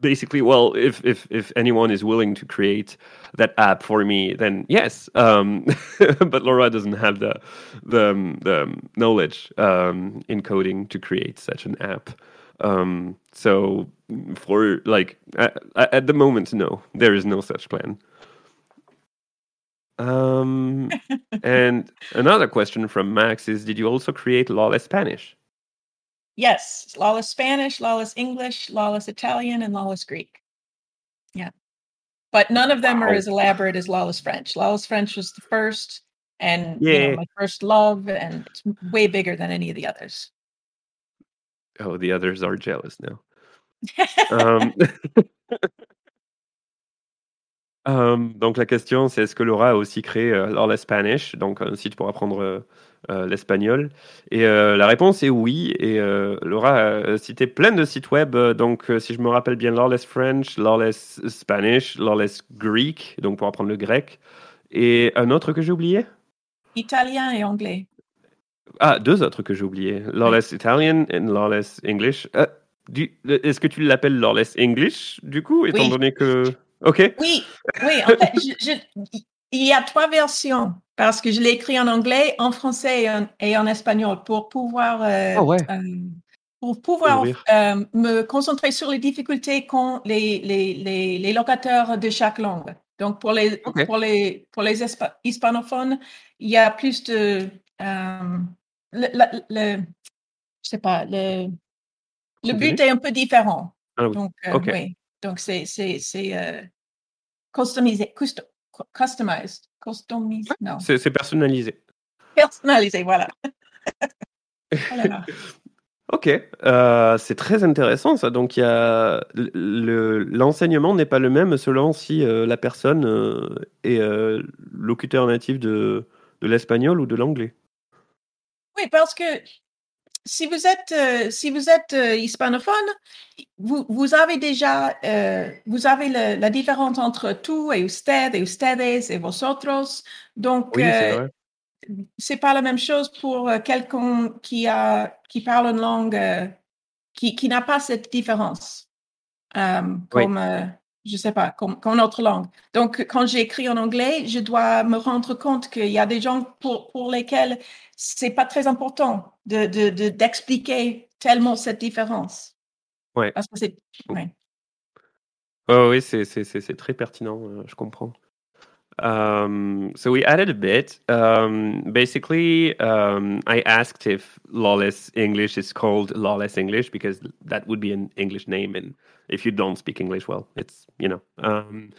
basically, well, if if if anyone is willing to create that app for me, then yes. Um, but Laura doesn't have the the um, the knowledge um, in coding to create such an app. Um, so for like at, at the moment, no, there is no such plan. Um, and another question from Max is: Did you also create Lawless Spanish? Yes, lawless Spanish, lawless English, lawless Italian, and lawless Greek. Yeah. But none of them are as elaborate as lawless French. Lawless French was the first and you know, my first love, and it's way bigger than any of the others. Oh, the others are jealous now. Um, um, donc la question, c'est est-ce que Laura a aussi créé euh, Lawless Spanish, donc un site pour apprendre euh, euh, l'espagnol Et euh, la réponse est oui. Et euh, Laura a cité plein de sites web. euh, donc, euh, si je me rappelle bien, Lawless French, Lawless Spanish, Lawless Greek, donc pour apprendre le grec. Et un autre que j'ai oublié? Italien et anglais. Ah, deux autres que j'ai oubliés. Lawless Italian et Lawless English. Euh, Est-ce que tu l'appelles Lawless English, du coup, étant Oui. donné que... Ok. Oui, oui, en fait, je- je- il y a trois versions parce que je l'ai écrit en anglais, en français et en, et en espagnol pour pouvoir, euh, Ah ouais. euh, pour pouvoir euh, me concentrer sur les difficultés qu'ont les, les, les, les locateurs de chaque langue. Donc, pour les, pour les, pour les hispa- hispanophones, il y a plus de... euh, le, le- le- je sais pas, le, le but est un peu différent. Ah. Donc, euh, Ok. oui. Donc, c'est, c'est, c'est euh, customisé, custo- cu- customized, customisé, non, C'est personnalisé. personnalisé, voilà. Oh. Ok, euh, c'est très intéressant ça. Donc a le- l'enseignement n'est pas le même selon si euh, la personne euh, est euh, locuteur natif de, de l'espagnol ou de l'anglais. Oui, parce que si vous êtes, euh, si vous êtes euh, hispanophone, vous, vous avez déjà, euh, vous avez le- la différence entre tú et usted et ustedes et vosotros. Donc, Oui, c'est pas la même chose pour quelqu'un qui a qui parle une langue qui, qui n'a pas cette différence Oui. comme je sais pas comme, comme notre langue donc quand j'écris en anglais je dois me rendre compte qu'il y a des gens pour, pour lesquels c'est pas très important de de- de- d'expliquer tellement cette différence Ouais. parce que c'est ouais. Oh, oui, c'est c'est- c'est- c'est très pertinent, euh, je comprends. Um, so we added a bit. Um, basically, um, I asked if Lawless English is called Lawless English because that would be an English name, and if you don't speak English, well, it's you know. Um,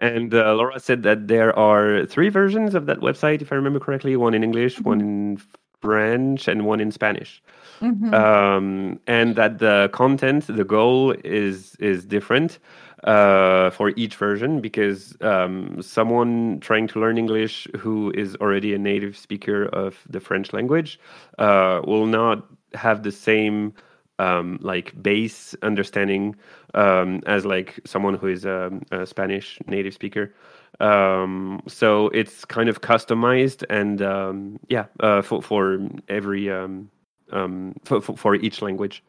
and uh, Laura said that there are three versions of that website, if I remember correctly: one in English, one in French, and one in Spanish Mhm. um, and that the content, the goal is is different uh, for each version because um, someone trying to learn English who is already a native speaker of the French language uh, will not have the same um, like base understanding um, as like someone who is a, a Spanish native speaker. Um, so it's kind of customized and um, yeah uh, for for every um, um, for, for for each language.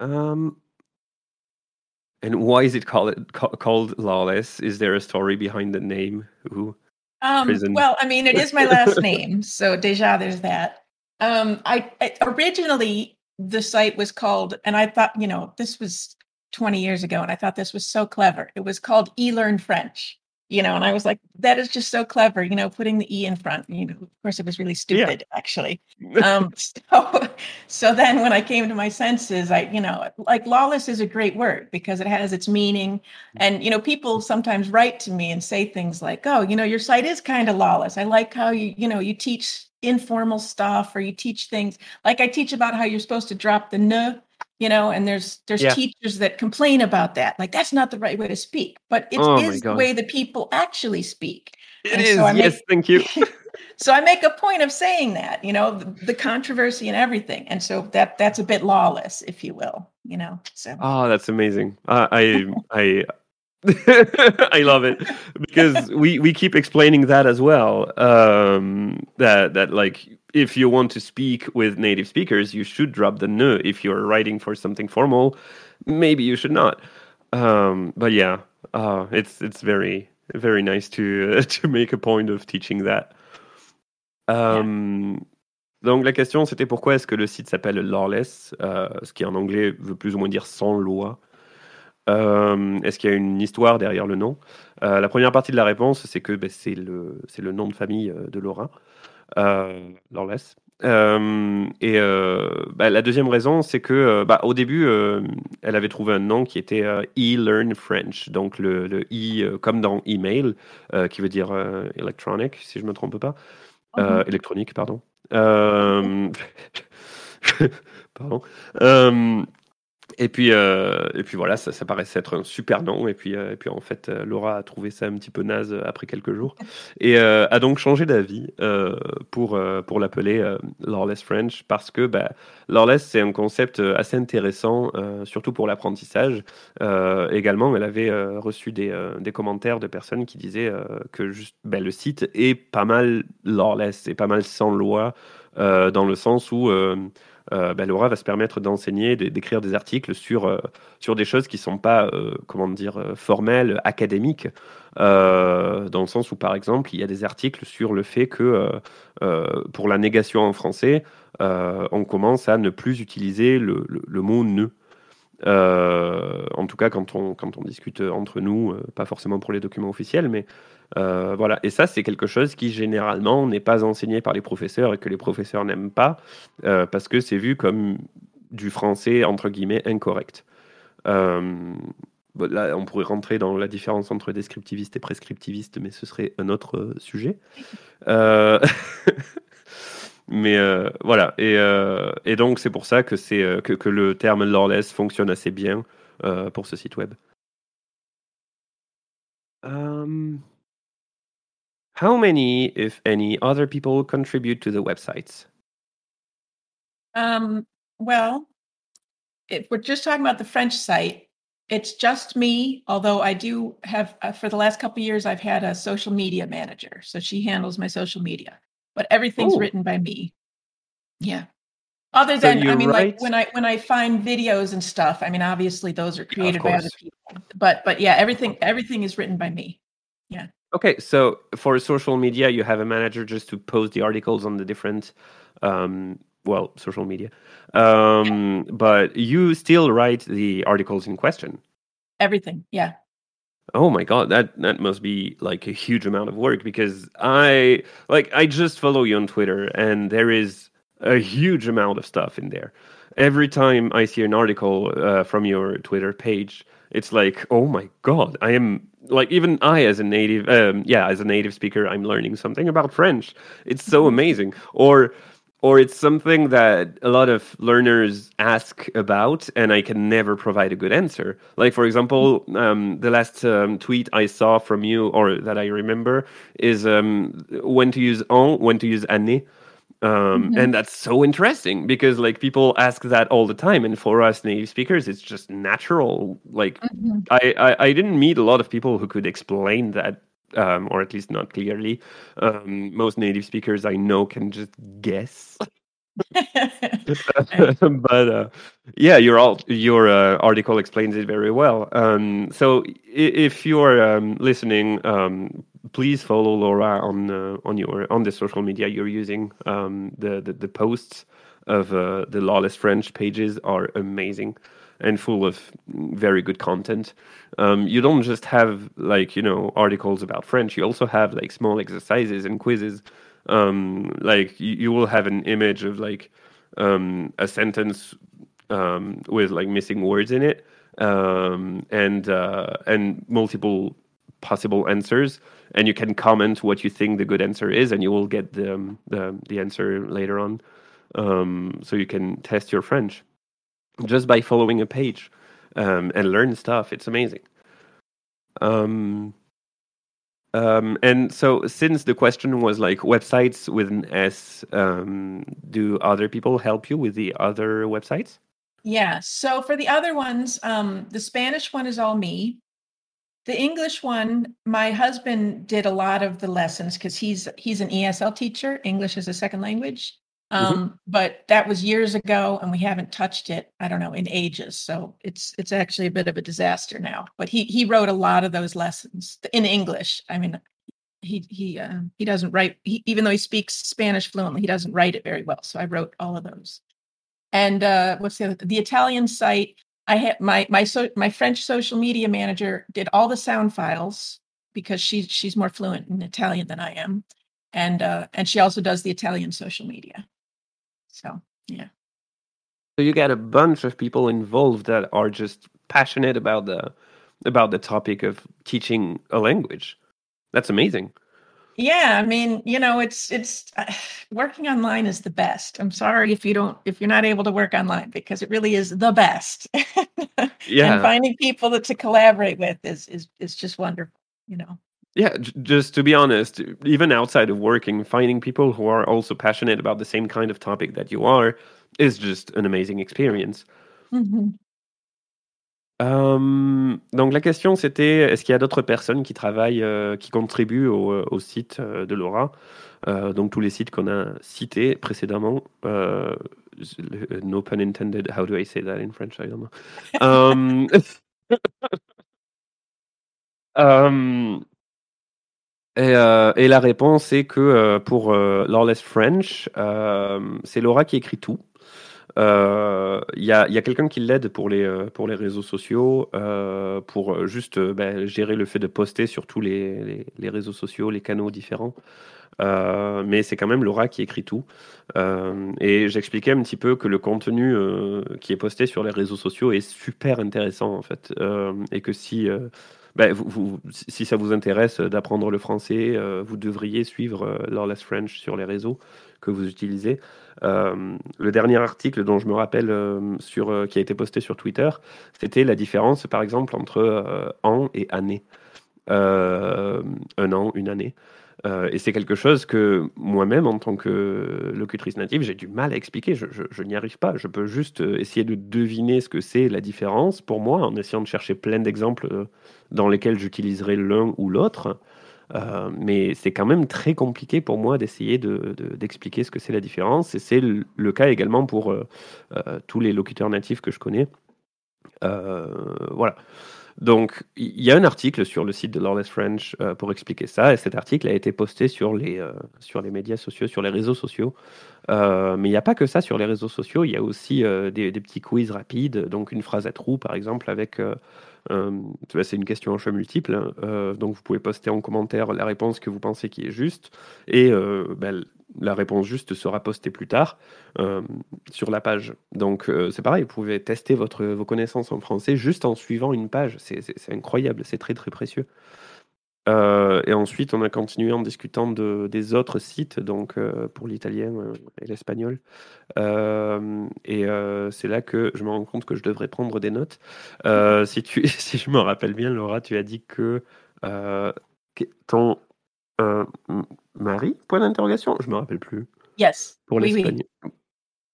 Um, and why is it called called lawless? Is there a story behind the name? Um, Prison. well, I mean, it is my last name, so deja, there's that. Um, I, I originally the site was called, and I thought, you know, this was 20 years ago, and I thought this was so clever. It was called eLearn French, you know, and I was like, that is just so clever, you know, putting the e in front. You know, of course, it was really stupid, actually. Um, so, so then when I came to my senses, I, you know, like lawless is a great word because it has its meaning, and you know, people sometimes write to me and say things like, "Oh, you know, your site is kind of lawless. I like how you, you know, you teach informal stuff or you teach things like I teach about how you're supposed to drop the ne, you know, and there's there's Yeah. teachers that complain about that. Like that's not the right way to speak, but it is Oh my the way that people actually speak. It And is. so I make- yes, thank you. So I make a point of saying that, you know, the, the controversy and everything. And so that that's a bit lawless, if you will, you know. So Oh, that's amazing. Uh, I I I love it because we we keep explaining that as well. Um, that that like if you want to speak with native speakers, you should drop the ne. If you're writing for something formal, maybe you should not. Um, but yeah, uh, it's it's very very nice to to make a point of teaching that. Um, Donc la question c'était pourquoi est-ce que le site s'appelle lawless, euh, ce qui en anglais veut plus ou moins dire sans loi. Euh, est-ce qu'il y a une histoire derrière le nom? Euh, La première partie de la réponse c'est que ben, c'est le le nom de famille euh, de Laura, lawless. Euh, et euh, bah, la deuxième raison c'est que euh, bah, au début elle avait trouvé un nom qui était e-learn French, donc le, le e comme dans email qui veut dire electronic si je me trompe pas. Mhm. électronique, pardon. Pardon. Et puis, euh, et puis voilà, ça, ça paraissait être un super nom. Et puis, euh, et puis en fait, euh, Laura a trouvé ça un petit peu naze après quelques jours et euh, a donc changé d'avis pour, pour l'appeler Lawless French parce que bah, Lawless, c'est un concept assez intéressant, surtout pour l'apprentissage. Également, elle avait reçu des, des commentaires de personnes qui disaient que juste, ben, le site est pas mal lawless, et pas mal sans loi, dans le sens où euh, ben, Laura va se permettre d'enseigner, d'écrire des articles sur, euh, sur des choses qui sont pas, euh, comment dire, formelles, académiques, dans le sens où, par exemple, il y a des articles sur le fait que pour la négation en français, on commence à ne plus utiliser le, le- le mot ne. En tout cas, quand on, quand on discute entre nous, pas forcément pour les documents officiels, mais euh, voilà. Et ça, c'est quelque chose qui généralement n'est pas enseigné par les professeurs et que les professeurs n'aiment pas euh, parce que c'est vu comme du français entre guillemets incorrect. Euh, là, on pourrait rentrer dans la différence entre descriptiviste et prescriptiviste, mais ce serait un autre sujet. Mais voilà. Et, donc, c'est pour ça que, c'est, que, le terme lawless fonctionne assez bien pour ce site web. How many, if any, other people contribute to the websites? Um, well, if we're just talking about the French site, it's just me. Although I do have, uh, for the last couple of years, I've had a social media manager, so she handles my social media. But everything's Oh. written by me. Yeah. Other So than, I you mean, like when I when I find videos and stuff, I mean, obviously those are created by other people. But but yeah, everything everything is written by me. Okay, so for social media, you have a manager just to post the articles on the different, um, well, social media. Um, but you still write the articles in question. Everything. Yeah. Oh my god, that that must be like a huge amount of work because I like I just follow you on Twitter and there is a huge amount of stuff in there. Every time I see an article uh, from your Twitter page, it's like, oh my god, I am like even I as a native, um, yeah, as a native speaker, I'm learning something about French. It's so amazing. Or or it's something that a lot of learners ask about and i can never provide a good answer like for example um, the last um, tweet i saw from you or that i remember is um, when to use on when to use année Um, Mhm. And that's so interesting because like people ask that all the time, and for us native speakers, it's just natural. Like Mhm. I, I, I didn't meet a lot of people who could explain that, um, or at least not clearly. Um, most native speakers I know can just guess. but uh, yeah, your all your uh, article explains it very well. Um, so if you're um, listening, um, please follow Laura on uh, on your on the social media you're using. Um, the, the the posts of uh, the lawless French pages are amazing and full of very good content. Um, you don't just have like you know articles about French. You also have like small exercises and quizzes. Um, like you, you will have an image of like um, a sentence um, with like missing words in it um, and uh, and multiple possible answers and you can comment what you think the good answer is and you will get the um, the, the answer later on um, so you can test your french just by following a page um, and learn stuff it's amazing um, um, and so since the question was like websites with an s um, do other people help you with the other websites Yeah. So for the other ones, um, the Spanish one is all me. The English one, my husband did a lot of the lessons because he's he's an ESL teacher, English as a second language. Um, But that was years ago, and we haven't touched it. I don't know in ages. So it's it's actually a bit of a disaster now. But he he wrote a lot of those lessons in English. I mean, he he uh, he doesn't write. He, even though he speaks Spanish fluently, he doesn't write it very well. So I wrote all of those. And uh, what's the other? The Italian site. I had my my so my French social media manager did all the sound files because she's she's more fluent in Italian than I am, and uh, and she also does the Italian social media. So yeah, So you get a bunch of people involved that are just passionate about the about the topic of teaching a language. That's amazing. Yeah. I mean, you know, it's it's uh, working online is the best. I'm sorry if you don't if you're not able to work online because it really is the best. Yeah. and finding people that to collaborate with is is is just wonderful. You know. Yeah, j- just to be honest, even outside of working, finding people who are also passionate about the same kind of topic that you are is just an amazing experience. Mhm. Euh, donc la question c'était est-ce qu'il y a d'autres personnes qui travaillent, euh, qui contribuent au, au site euh, de Laura? Euh, Donc tous les sites qu'on a cités précédemment. euh, no pun intended. How do I say that in French? I don't know. Um, et, euh, et la réponse est que euh, pour euh, Lawless French, euh, c'est Laura qui écrit tout. Euh, Il y a, il y a quelqu'un qui l'aide pour les, euh, réseaux sociaux, euh, pour euh, juste euh, ben, gérer le fait de poster sur tous les, réseaux sociaux, les canaux différents. Euh, mais c'est quand même Laura qui écrit tout. Euh, et j'expliquais un petit peu que le contenu euh, qui est posté sur les réseaux sociaux est super intéressant en fait. Euh, et que si, euh, ben, si ça vous intéresse d'apprendre le français, euh, vous devriez suivre euh, Lawless French sur les réseaux que vous utilisez. Euh, le dernier article dont je me rappelle euh, sur, euh, qui a été posté sur Twitter, c'était la différence par exemple entre an et année. Un an, une année. Et c'est quelque chose que moi-même, en tant que locutrice native, j'ai du mal à expliquer. Je, je- n'y arrive pas. Je peux juste essayer de deviner ce que c'est la différence pour moi, en essayant de chercher plein d'exemples dans lesquels j'utiliserai l'un ou l'autre. Euh, mais c'est quand même très compliqué pour moi d'essayer de- de- d'expliquer ce que c'est la différence. Et c'est le, cas également pour euh, euh, tous les locuteurs natifs que je connais. Voilà. Donc, il y a un article sur le site de Lawless French pour expliquer ça, et cet article a été posté sur les, sur les médias sociaux, sur les réseaux sociaux. Mais il n'y a pas que ça sur les réseaux sociaux, il y a aussi des petits quiz rapides, donc une phrase à trous, par exemple, avec... euh, c'est une question en choix multiple, hein, euh, donc vous pouvez poster en commentaire la réponse que vous pensez qui est juste, et euh, ben, la réponse juste sera postée plus tard sur la page. Donc c'est pareil, vous pouvez tester votre, vos connaissances en français juste en suivant une page. C'est incroyable, c'est très très précieux. Euh, et ensuite, on a continué en discutant de, des autres sites, donc euh, pour l'italien euh, et l'espagnol. Euh, et c'est là que je me rends compte que je devrais prendre des notes. Si, tu, si je me rappelle bien, Laura, tu as dit que ton mari, point d'interrogation, je me rappelle plus. Yes. pour oui, oui. l'espagnol.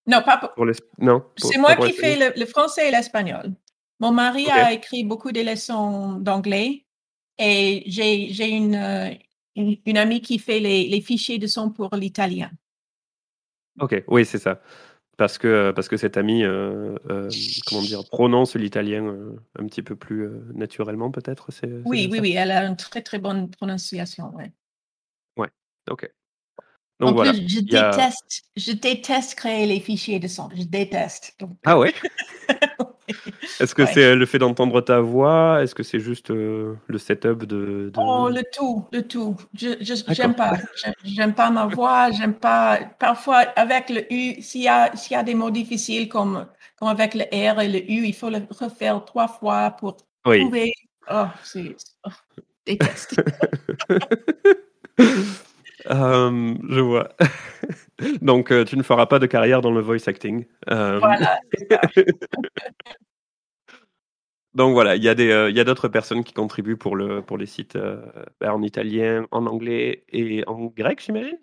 Non, pas pour- Pour non. C'est moi pour qui fais l'espagnol. le, le français et l'espagnol. Mon mari a écrit beaucoup de leçons d'anglais et j'ai j'ai une, euh, une, une amie qui fait les, les fichiers de son pour l'italien. Ok, oui, c'est ça. Parce que, parce que cet ami, euh, euh, comment dire, prononce l'italien euh, un petit peu plus euh, naturellement, peut-être. Oui, oui, ça? oui, elle a une très, très bonne prononciation. Ouais. Ok. En voilà. plus, je a- déteste, je déteste créer les fichiers de son. Je déteste. Donc, Ah ouais? Est-ce que Ouais. c'est le fait d'entendre ta voix? Est-ce que c'est juste euh, le setup de. de- Oh, le tout, le tout. Je, j'aime pas. J'aime- J'aime pas ma voix. J'aime pas. Parfois, avec le U, s'il y a, s'il y a des mots difficiles comme, comme avec le R et le U, il faut le refaire trois fois pour Oui. trouver. Oh, c'est. oh, déteste. Euh, je vois. Donc, euh, tu ne feras pas de carrière dans le voice acting. Euh, voilà. ça. Donc voilà, il y a des, euh, il y a d'autres personnes qui contribuent pour le, pour les sites ben, en italien, en anglais et en grec, j'imagine?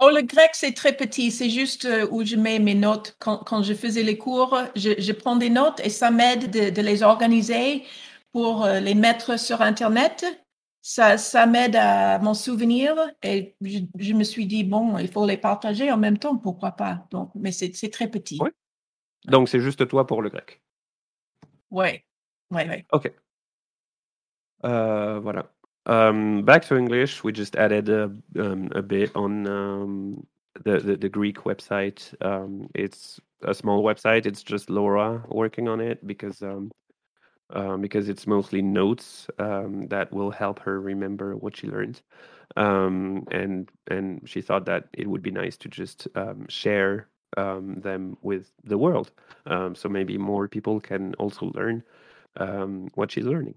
Oh, le grec, c'est très petit. C'est juste où je mets mes notes. Quand, quand je faisais les cours, je, je prends des notes et ça m'aide de, de les organiser pour les mettre sur Internet. Ça, ça m'aide à m'en souvenir et je, je me suis dit, bon, il faut les partager en même temps, pourquoi pas? Donc, mais c'est très petit. Donc c'est juste toi pour le grec. Ouais, ouais, ouais. Ok. Uh, voilà. Um, back to English, we just added a, um, a bit on um, the, the, the Greek website. Um, it's a small website. It's just Laura working on it because um, because it's mostly notes um, that will help her remember what she learned. Um, and and she thought that it would be nice to just um, share um, them with the world, um, so maybe more people can also learn what she's learning.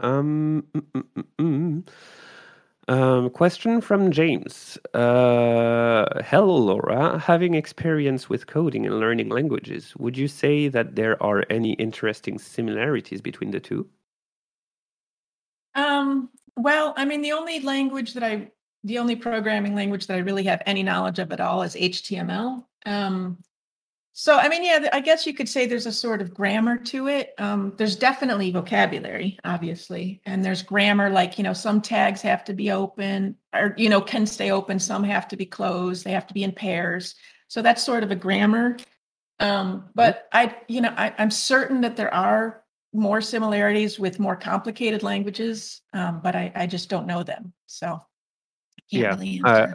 Mm, mm, mm, mm. Um, question from James. Uh, hello, Laura. Having experience with coding and learning languages, would you say that there are any interesting similarities between the two? Um, well, I mean, the only language that I, the only programming language that I really have any knowledge of at all is HTML. Um, so, I mean, yeah, I guess you could say there's a sort of grammar to it. Um, there's definitely vocabulary, obviously, and there's grammar like, you know, some tags have to be open or, you know, can stay open, some have to be closed, they have to be in pairs. So that's sort of a grammar. Um, but I, you know, I, I'm certain that there are more similarities with more complicated languages, um, but I, I just don't know them. So I can't Yeah, really uh.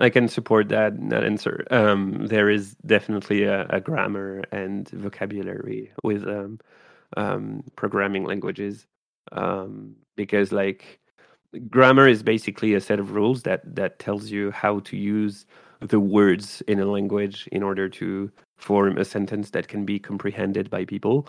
I can support that that answer. Um, there is definitely a, a grammar and vocabulary with um, um, programming languages um, because, like, grammar is basically a set of rules that that tells you how to use the words in a language in order to form a sentence that can be comprehended by people,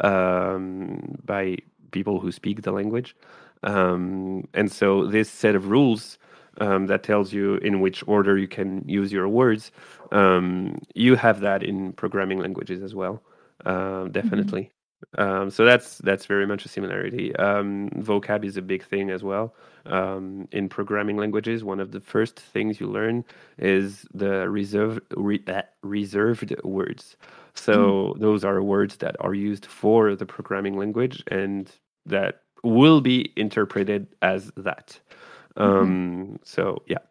um, by people who speak the language. Um, and so this set of rules um, that tells you in which order you can use your words. Um, you have that in programming languages as well, uh, definitely. Um, so that's that's very much a similarity. Um, vocab is a big thing as well. Um, in programming languages, one of the first things you learn is the reserved re, uh, reserved words. So those are words that are used for the programming language and that will be interpreted as that. Um, So yeah,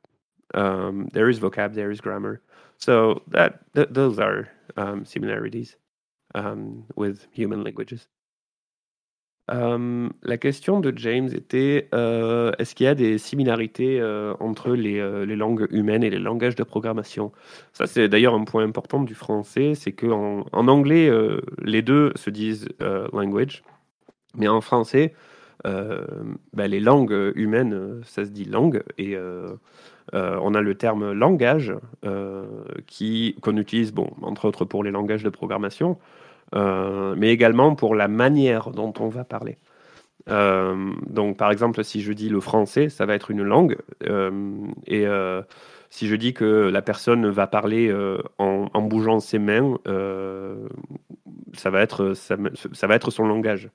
um, there is vocab, there is grammar. So that th- those are um, similarities with human languages. Um, la question de James était euh, est-ce qu'il y a des similarités euh, entre les, euh, les langues humaines et les langages de programmation? Ça, c'est d'ailleurs un point important du français c'est qu'en en anglais, euh, les deux se disent euh, language, mais en français, euh, bah, les langues humaines, euh, ça se dit langue, et euh, euh, on a le terme langage euh, qui qu'on utilise, bon, entre autres pour les langages de programmation, euh, mais également pour la manière dont on va parler. Euh, donc, par exemple, si je dis le français, ça va être une langue, euh, et euh, si je dis que la personne va parler euh, en, bougeant ses mains, euh, ça va être ça va être son langage.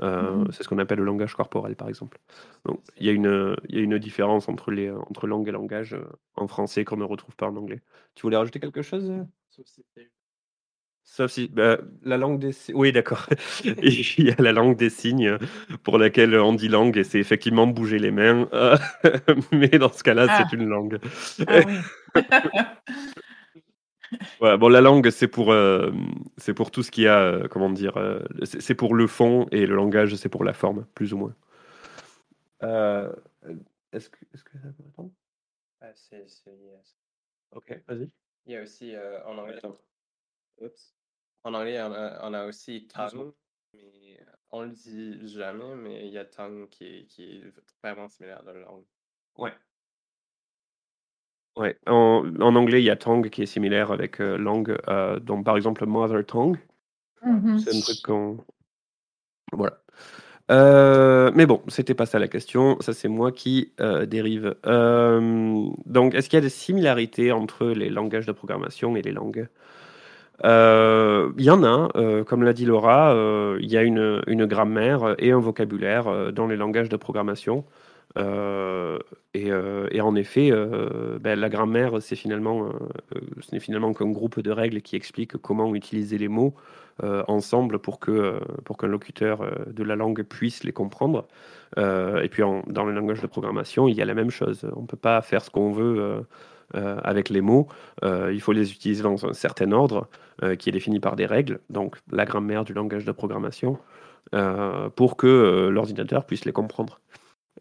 Euh, Mhm. C'est ce qu'on appelle le langage corporel, par exemple. Donc, il y a une, il y a une différence entre, les, entre langue et langage euh, en français qu'on ne retrouve pas en anglais. Tu voulais rajouter quelque chose euh? Sauf si t'es- Sauf si bah, la langue des signes. Oui, d'accord. Il y a la langue des signes pour laquelle on dit langue et c'est effectivement bouger les mains. mais dans ce cas-là, Ah. c'est une langue. Ah oui. Ouais, bon, la langue, c'est pour, euh, c'est pour tout ce qu'il y a, euh, comment dire, euh, c'est pour le fond et le langage, c'est pour la forme, plus ou moins. Euh, est-ce que, est-ce que ça peut répondre? Ah, c'est. Ok, vas-y. Il y a aussi euh, en anglais. Oups. En anglais, on a, on a aussi tongue, mais on le dit jamais, mais il y a tongue qui est, qui est vraiment similaire de la langue. Ouais. Ouais. En, en anglais, il y a tongue qui est similaire avec euh, langue. euh, donc, par exemple, mother tongue, Mhm. c'est un truc qu'on. Voilà. Euh, mais bon, c'était pas ça la question. Ça, c'est moi qui euh, dérive. Euh, donc, est-ce qu'il y a des similarités entre les langages de programmation et les langues? Euh, Il y en a. euh, comme l'a dit Laura, euh, il y a une, une grammaire et un vocabulaire euh, dans les langages de programmation. Euh, et, euh, et en effet, euh, ben, la grammaire, c'est finalement, ce n'est finalement qu'un groupe de règles qui expliquent comment utiliser les mots ensemble pour que pour qu'un locuteur de la langue puisse les comprendre. Et puis dans le langage de programmation, il y a la même chose. On ne peut pas faire ce qu'on veut avec les mots. Il faut les utiliser dans un certain ordre qui est défini par des règles, donc la grammaire du langage de programmation, pour que l'ordinateur puisse les comprendre.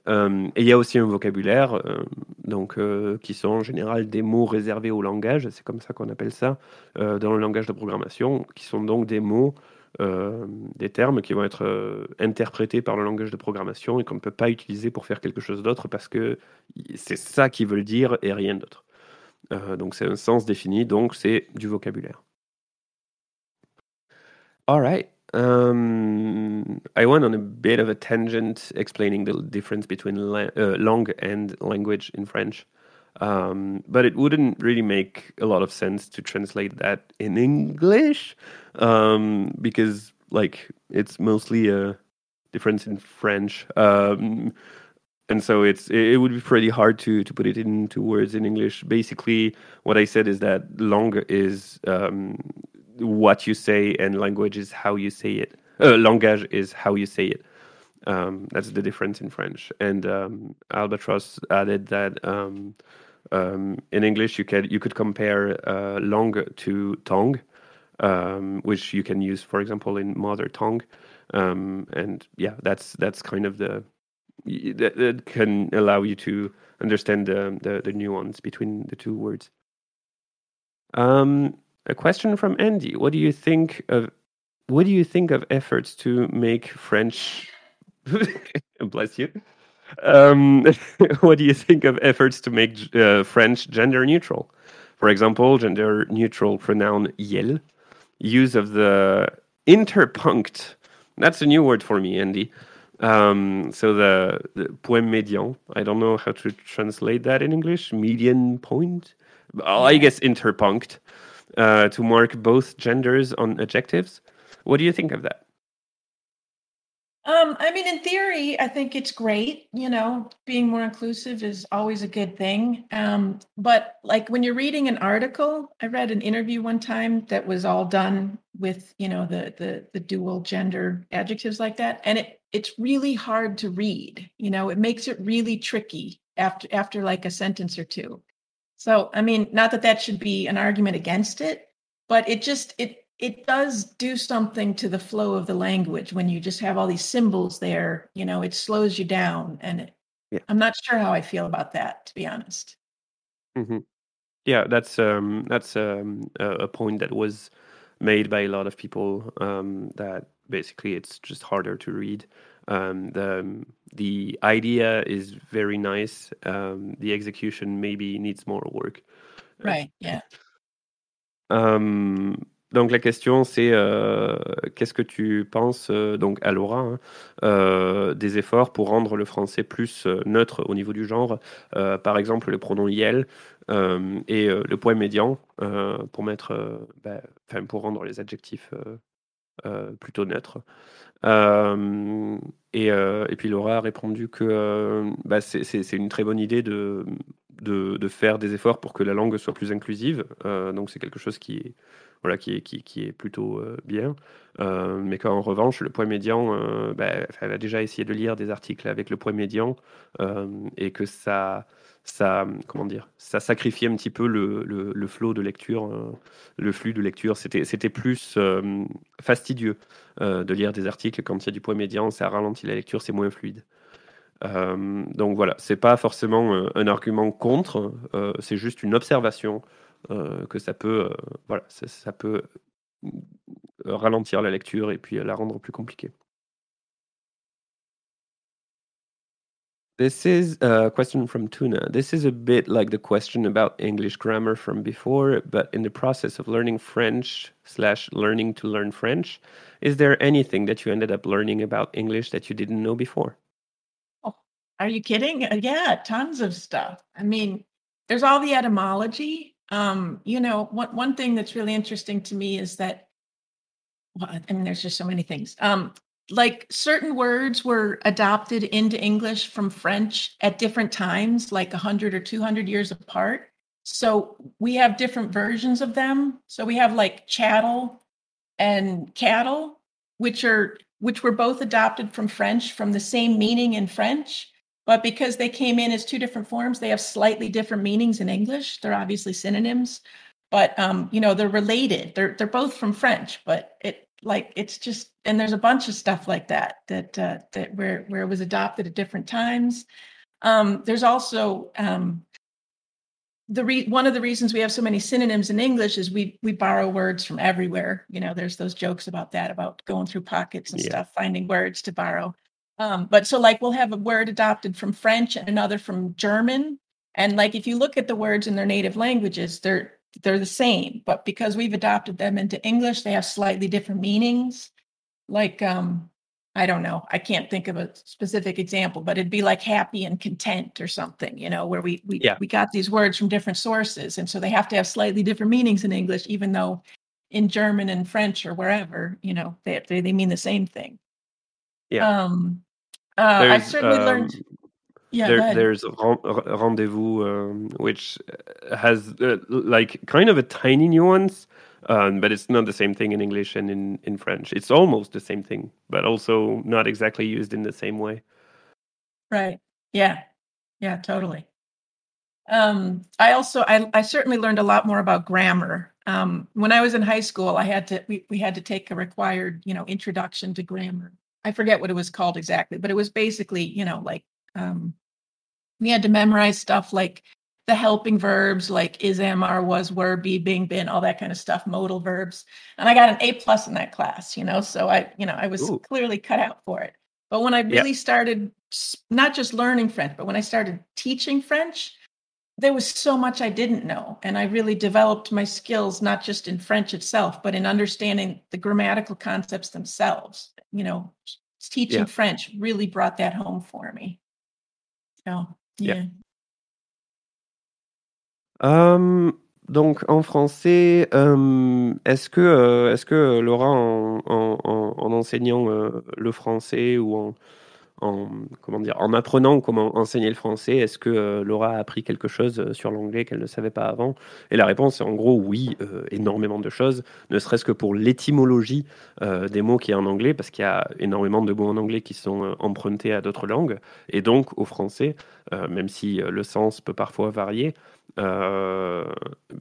Euh, et il y a aussi un vocabulaire, euh, donc, euh, qui sont en général des mots réservés au langage, c'est comme ça qu'on appelle ça dans le langage de programmation, qui sont donc des mots, des termes qui vont être interprétés par le langage de programmation et qu'on ne peut pas utiliser pour faire quelque chose d'autre parce que c'est ça qu'ils veulent dire et rien d'autre. Donc c'est un sens défini, donc c'est du vocabulaire. All right. Um, I went on a bit of a tangent explaining the difference between la- uh, and language in French. Um, but it wouldn't really make a lot of sense to translate that in English um, because, like, it's mostly a difference in French. Um, and so it's it would be pretty hard to to put it into words in English. Basically, what I said is that langue is um, what you say, and language is how you say it. Uh, langage is how you say it. Um, that's the difference in French. And um, Albatross added that um, um, in English you could you could compare uh, langue to tongue, um, which you can use, for example, in mother tongue. Um, and yeah, that's that's kind of the that, that can allow you to understand the, the the nuance between the two words. Um, a question from Andy: What do you think of what do you think of efforts to make French? bless you. Um, what do you think of efforts to make uh, French gender neutral? For example, gender neutral pronoun iel, use of the interpunct. That's a new word for me, Andy. Um, so the, the point médian. I don't know how to translate that in English. Median point. Oh, I guess interpunct uh, to mark both genders on adjectives. What do you think of that? Um, I mean, in theory, I think it's great. You know, being more inclusive is always a good thing. Um, but like when you're reading an article, I read an interview one time that was all done with, you know, the the the dual gender adjectives like that, and it it's really hard to read. You know, it makes it really tricky after after like a sentence or two. So, I mean, not that that should be an argument against it, but it just it it does do something to the flow of the language when you just have all these symbols there you know it slows you down and it, Yeah. i'm not sure how i feel about that to be honest hmm Yeah, that's um, that's um, a, a point that was made by a lot of people. Um, that basically it's just harder to read. Um, the the idea is very nice. Um, the execution maybe needs more work. right yeah Euh, donc la question c'est euh, qu'est-ce que tu penses euh, donc à Laura hein, euh, des efforts pour rendre le français plus euh, neutre au niveau du genre, euh, par exemple le pronom yel et le point médian pour mettre bah, enfin, pour rendre les adjectifs plutôt neutre. Et, et, puis Laura a répondu que bah, c'est une très bonne idée de, de, de, faire des efforts pour que la langue soit plus inclusive. donc c'est quelque chose qui est, voilà, qui est, qui, est plutôt bien. mais qu'en revanche, le point médian, bah, elle a déjà essayé de lire des articles avec le point médian et que ça ça, comment dire, ça sacrifiait un petit peu le, le, flot de lecture, euh, le flux de lecture. C'était, plus euh, fastidieux euh, de lire des articles quand il y a du point médian, ça ralentit la lecture, c'est moins fluide. donc voilà, c'est pas forcément un argument contre, c'est juste une observation que ça peut, voilà, ça peut ralentir la lecture et puis la rendre plus compliquée. This is a question from Tuna. This is a bit like the question about English grammar from before, but in the process of learning French slash learning to learn French, is there anything that you ended up learning about English that you didn't know before? Oh, are you kidding? Uh, yeah, tons of stuff. I mean, there's all the etymology. Um, you know, one one thing that's really interesting to me is that well, I mean, there's just so many things. Um, like certain words were adopted into English from French at different times, like 100 or 200 years apart. So we have different versions of them. So we have like chattel and cattle, which are which were both adopted from French from the same meaning in French, but because they came in as two different forms, they have slightly different meanings in English. They're obviously synonyms, but um, you know they're related. They're they're both from French, but it like it's just and there's a bunch of stuff like that that uh, that where where it was adopted at different times. Um, there's also um, the re- one of the reasons we have so many synonyms in English is we we borrow words from everywhere. You know, there's those jokes about that about going through pockets and yeah. stuff, finding words to borrow. Um, but so like we'll have a word adopted from French and another from German, and like if you look at the words in their native languages, they're they're the same, but because we've adopted them into English, they have slightly different meanings. Like, um, I don't know, I can't think of a specific example, but it'd be like happy and content or something, you know, where we we yeah. we got these words from different sources, and so they have to have slightly different meanings in English, even though in German and French or wherever, you know, they they, they mean the same thing. Yeah. Um, uh, I certainly um, learned yeah, there, there's rendezvous, um, which has uh, like kind of a tiny nuance, um, but it's not the same thing in English and in, in French. It's almost the same thing, but also not exactly used in the same way. Right. Yeah. Yeah. Totally. Um, I also I, I certainly learned a lot more about grammar. Um, when I was in high school, I had to we, we had to take a required you know introduction to grammar. I forget what it was called exactly, but it was basically you know like um, we had to memorize stuff like the helping verbs like is am are was were be being been all that kind of stuff modal verbs. And i got an a plus in that class you know so i you know i was Ooh. clearly cut out for it. But when i really started not just learning french but when i started teaching french there was so much i didn't know. And i really developed my skills not just in french itself but in understanding the grammatical concepts themselves. You know teaching french really brought that home for me Yeah. Um, donc en français, um, est-ce que, euh, est-ce que Laura, en, en, en enseignant euh, le français ou en, en, comment dire, en apprenant comment enseigner le français, est-ce que euh, Laura a appris quelque chose euh, sur l'anglais qu'elle ne savait pas avant? Et la réponse est en gros oui, euh, énormément de choses, ne serait-ce que pour l'étymologie des mots qu'il y a en anglais, parce qu'il y a énormément de mots en anglais qui sont empruntés à d'autres langues, et donc au français, même si le sens peut parfois varier, il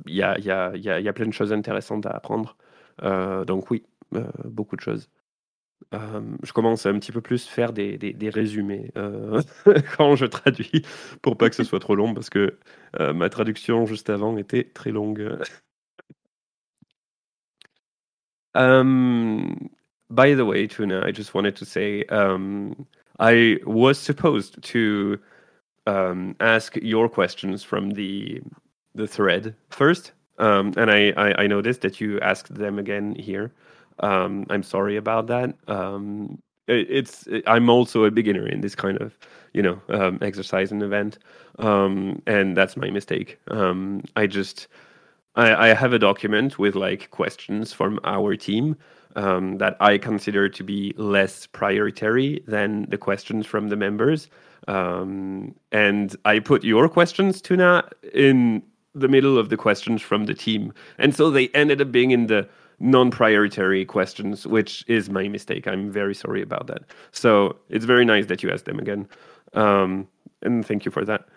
y, a, plein de choses intéressantes à apprendre. donc oui, beaucoup de choses. Je commence à un petit peu plus faire des, des, des résumés euh, quand je traduis pour pas que ce soit trop long parce que euh, ma traduction juste avant était très longue. um, by the way, Tuna, I just wanted to say um, I was supposed to um, ask your questions from the the thread first, um, and I, I noticed that you asked them again here. Um, I'm sorry about that. Um, it, it's I'm also a beginner in this kind of you know um, exercise and event, um, and that's my mistake. Um, I just I, I have a document with like questions from our team um, that I consider to be less priority than the questions from the members. And I put your questions, Tuna, in the middle of the questions from the team. And so they ended up being in the non priority questions, which is my mistake. I'm very sorry about that. So it's very nice that you asked them again. Um, and thank you for that.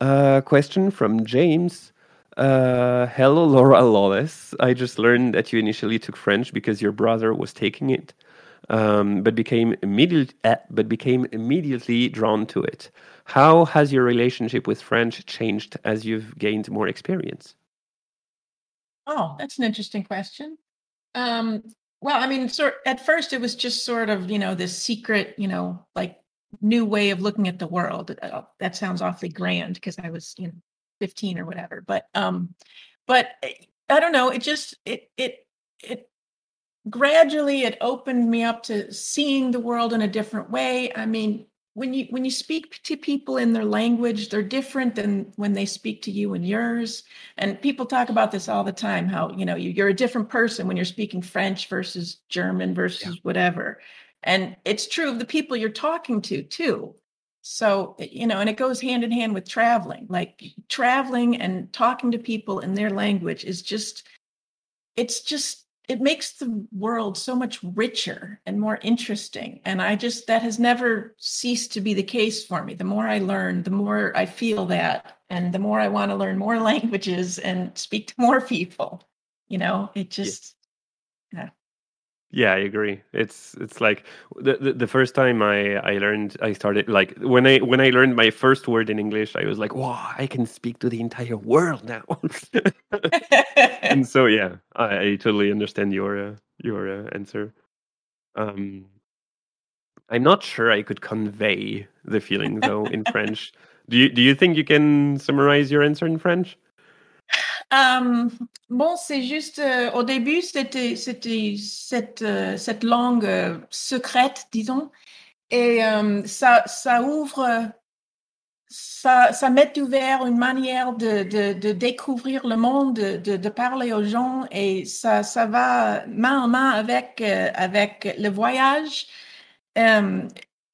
A question from James. Uh, hello, Laura Lawless. I just learned that you initially took French because your brother was taking it, um, but became immediate, uh, but became immediately drawn to it. How has your relationship with French changed as you've gained more experience? Oh, that's an interesting question. Um, well, I mean, sort at first it was just sort of you know this secret, you know, like new way of looking at the world. Uh, that sounds awfully grand because I was, you know, 15 or whatever. But um, but eh, I don't know. It just it it it gradually it opened me up to seeing the world in a different way. I mean, when you when you speak to people in their language, they're different than when they speak to you in yours. And people talk about this all the time. How you know you, are a different person when you're speaking French versus German versus yeah. whatever. And it's true of the people you're talking to too. So, you know, and it goes hand in hand with traveling. Like traveling and talking to people in their language is just, it's just, it makes the world so much richer and more interesting. And I just, that has never ceased to be the case for me. The more I learn, the more I feel that. And the more I want to learn more languages and speak to more people, you know, it just, yeah. Yeah, I agree. It's it's like the, the, the first time I I learned I started like when I when I learned my first word in English I was like wow I can speak to the entire world now. and so yeah, I, I totally understand your uh, your uh, answer. Um, I'm not sure I could convey the feeling though in French. Do you do you think you can summarize your answer in French? Euh, bon, c'est juste, euh, au début, c'était, c'était cette, euh, cette langue secrète, disons, et ça, ça ouvre, ça, ça met ouvert une manière de, de, découvrir le monde, de, de, parler aux gens, et ça, ça va main en main avec, avec le voyage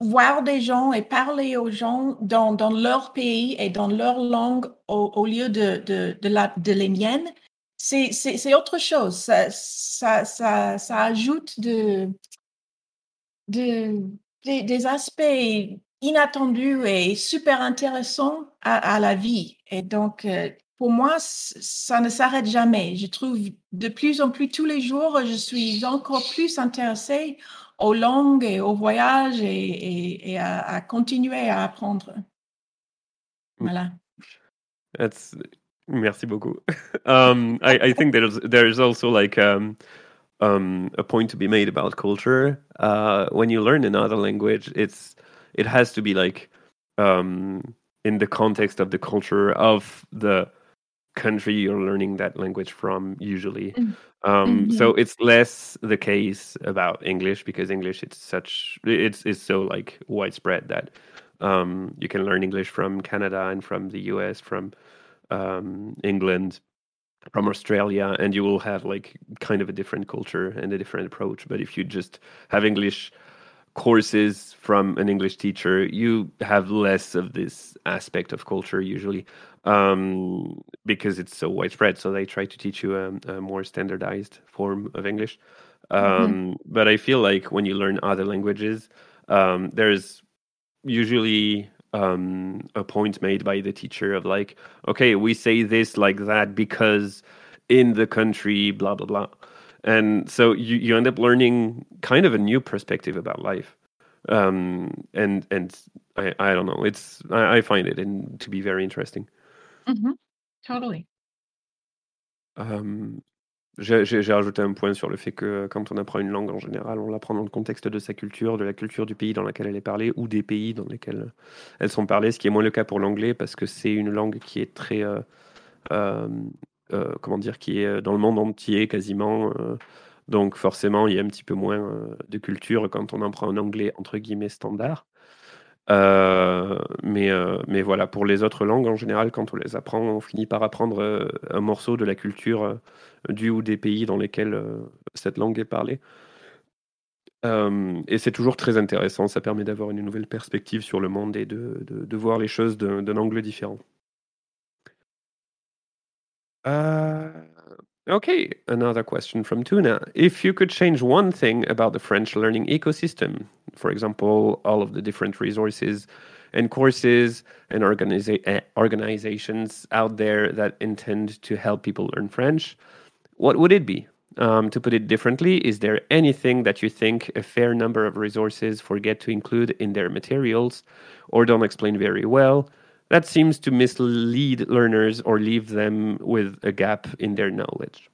voir des gens et parler aux gens dans, dans leur pays et dans leur langue au, lieu de, de, la, de les miennes, c'est autre chose. Ça, ça, ça, ça ajoute de, de, des aspects inattendus et super intéressants à, à la vie. Et donc, euh, pour moi, ça ne s'arrête jamais. Je trouve de plus en plus tous les jours, je suis encore plus intéressée aux langues et au voyage et, et, et à, à, continuer à apprendre. Voilà. That's merci beaucoup. um, I, I think there's there's also like um, um, a point to be made about culture. Uh, when you learn another language, it's it has to be like um, in the context of the culture of the country you're learning that language from usually mm. Um, mm-hmm. so it's less the case about english because english it's such it's it's so like widespread that um, you can learn english from canada and from the us from um, england from australia and you will have like kind of a different culture and a different approach but if you just have english courses from an english teacher you have less of this aspect of culture usually um, because it's so widespread. So they try to teach you a, a more standardized form of English. Mm-hmm. Um, mm-hmm. But I feel like when you learn other languages, um, there's usually um, a point made by the teacher of like, okay, we say this like that because in the country, blah blah blah, and so you you end up learning kind of a new perspective about life. Um, and and I, I don't know, it's I, I find it in, to be very interesting. Mmh Totally. j'ai rajouté un point sur le fait que quand on apprend une langue en général, on l'apprend dans le contexte de sa culture, de la culture du pays dans lequel elle est parlée ou des pays dans lesquels elles sont parlées, ce qui est moins le cas pour l'anglais parce que c'est une langue qui est très, euh, euh, comment dire? Qui est, dans le monde entier quasiment, donc forcément, il y a un petit peu moins, de culture quand on apprend un anglais entre guillemets «standard». Euh, mais, euh, mais voilà, pour les autres langues, en général, quand on les apprend, on finit par apprendre euh, un morceau de la culture du ou des pays dans lesquels cette langue est parlée. et c'est toujours très intéressant, ça permet d'avoir une nouvelle perspective sur le monde et de, de voir les choses d'un angle différent. Okay, another question from Tuna. If you could change one thing about the French learning ecosystem, for example, all of the different resources and courses and organiza- eh, organizations out there that intend to help people learn French, what would it be? Um, to put it differently, is there anything that you think a fair number of resources forget to include in their materials or don't explain very well? That seems to mislead learners or leave them with a gap in their knowledge?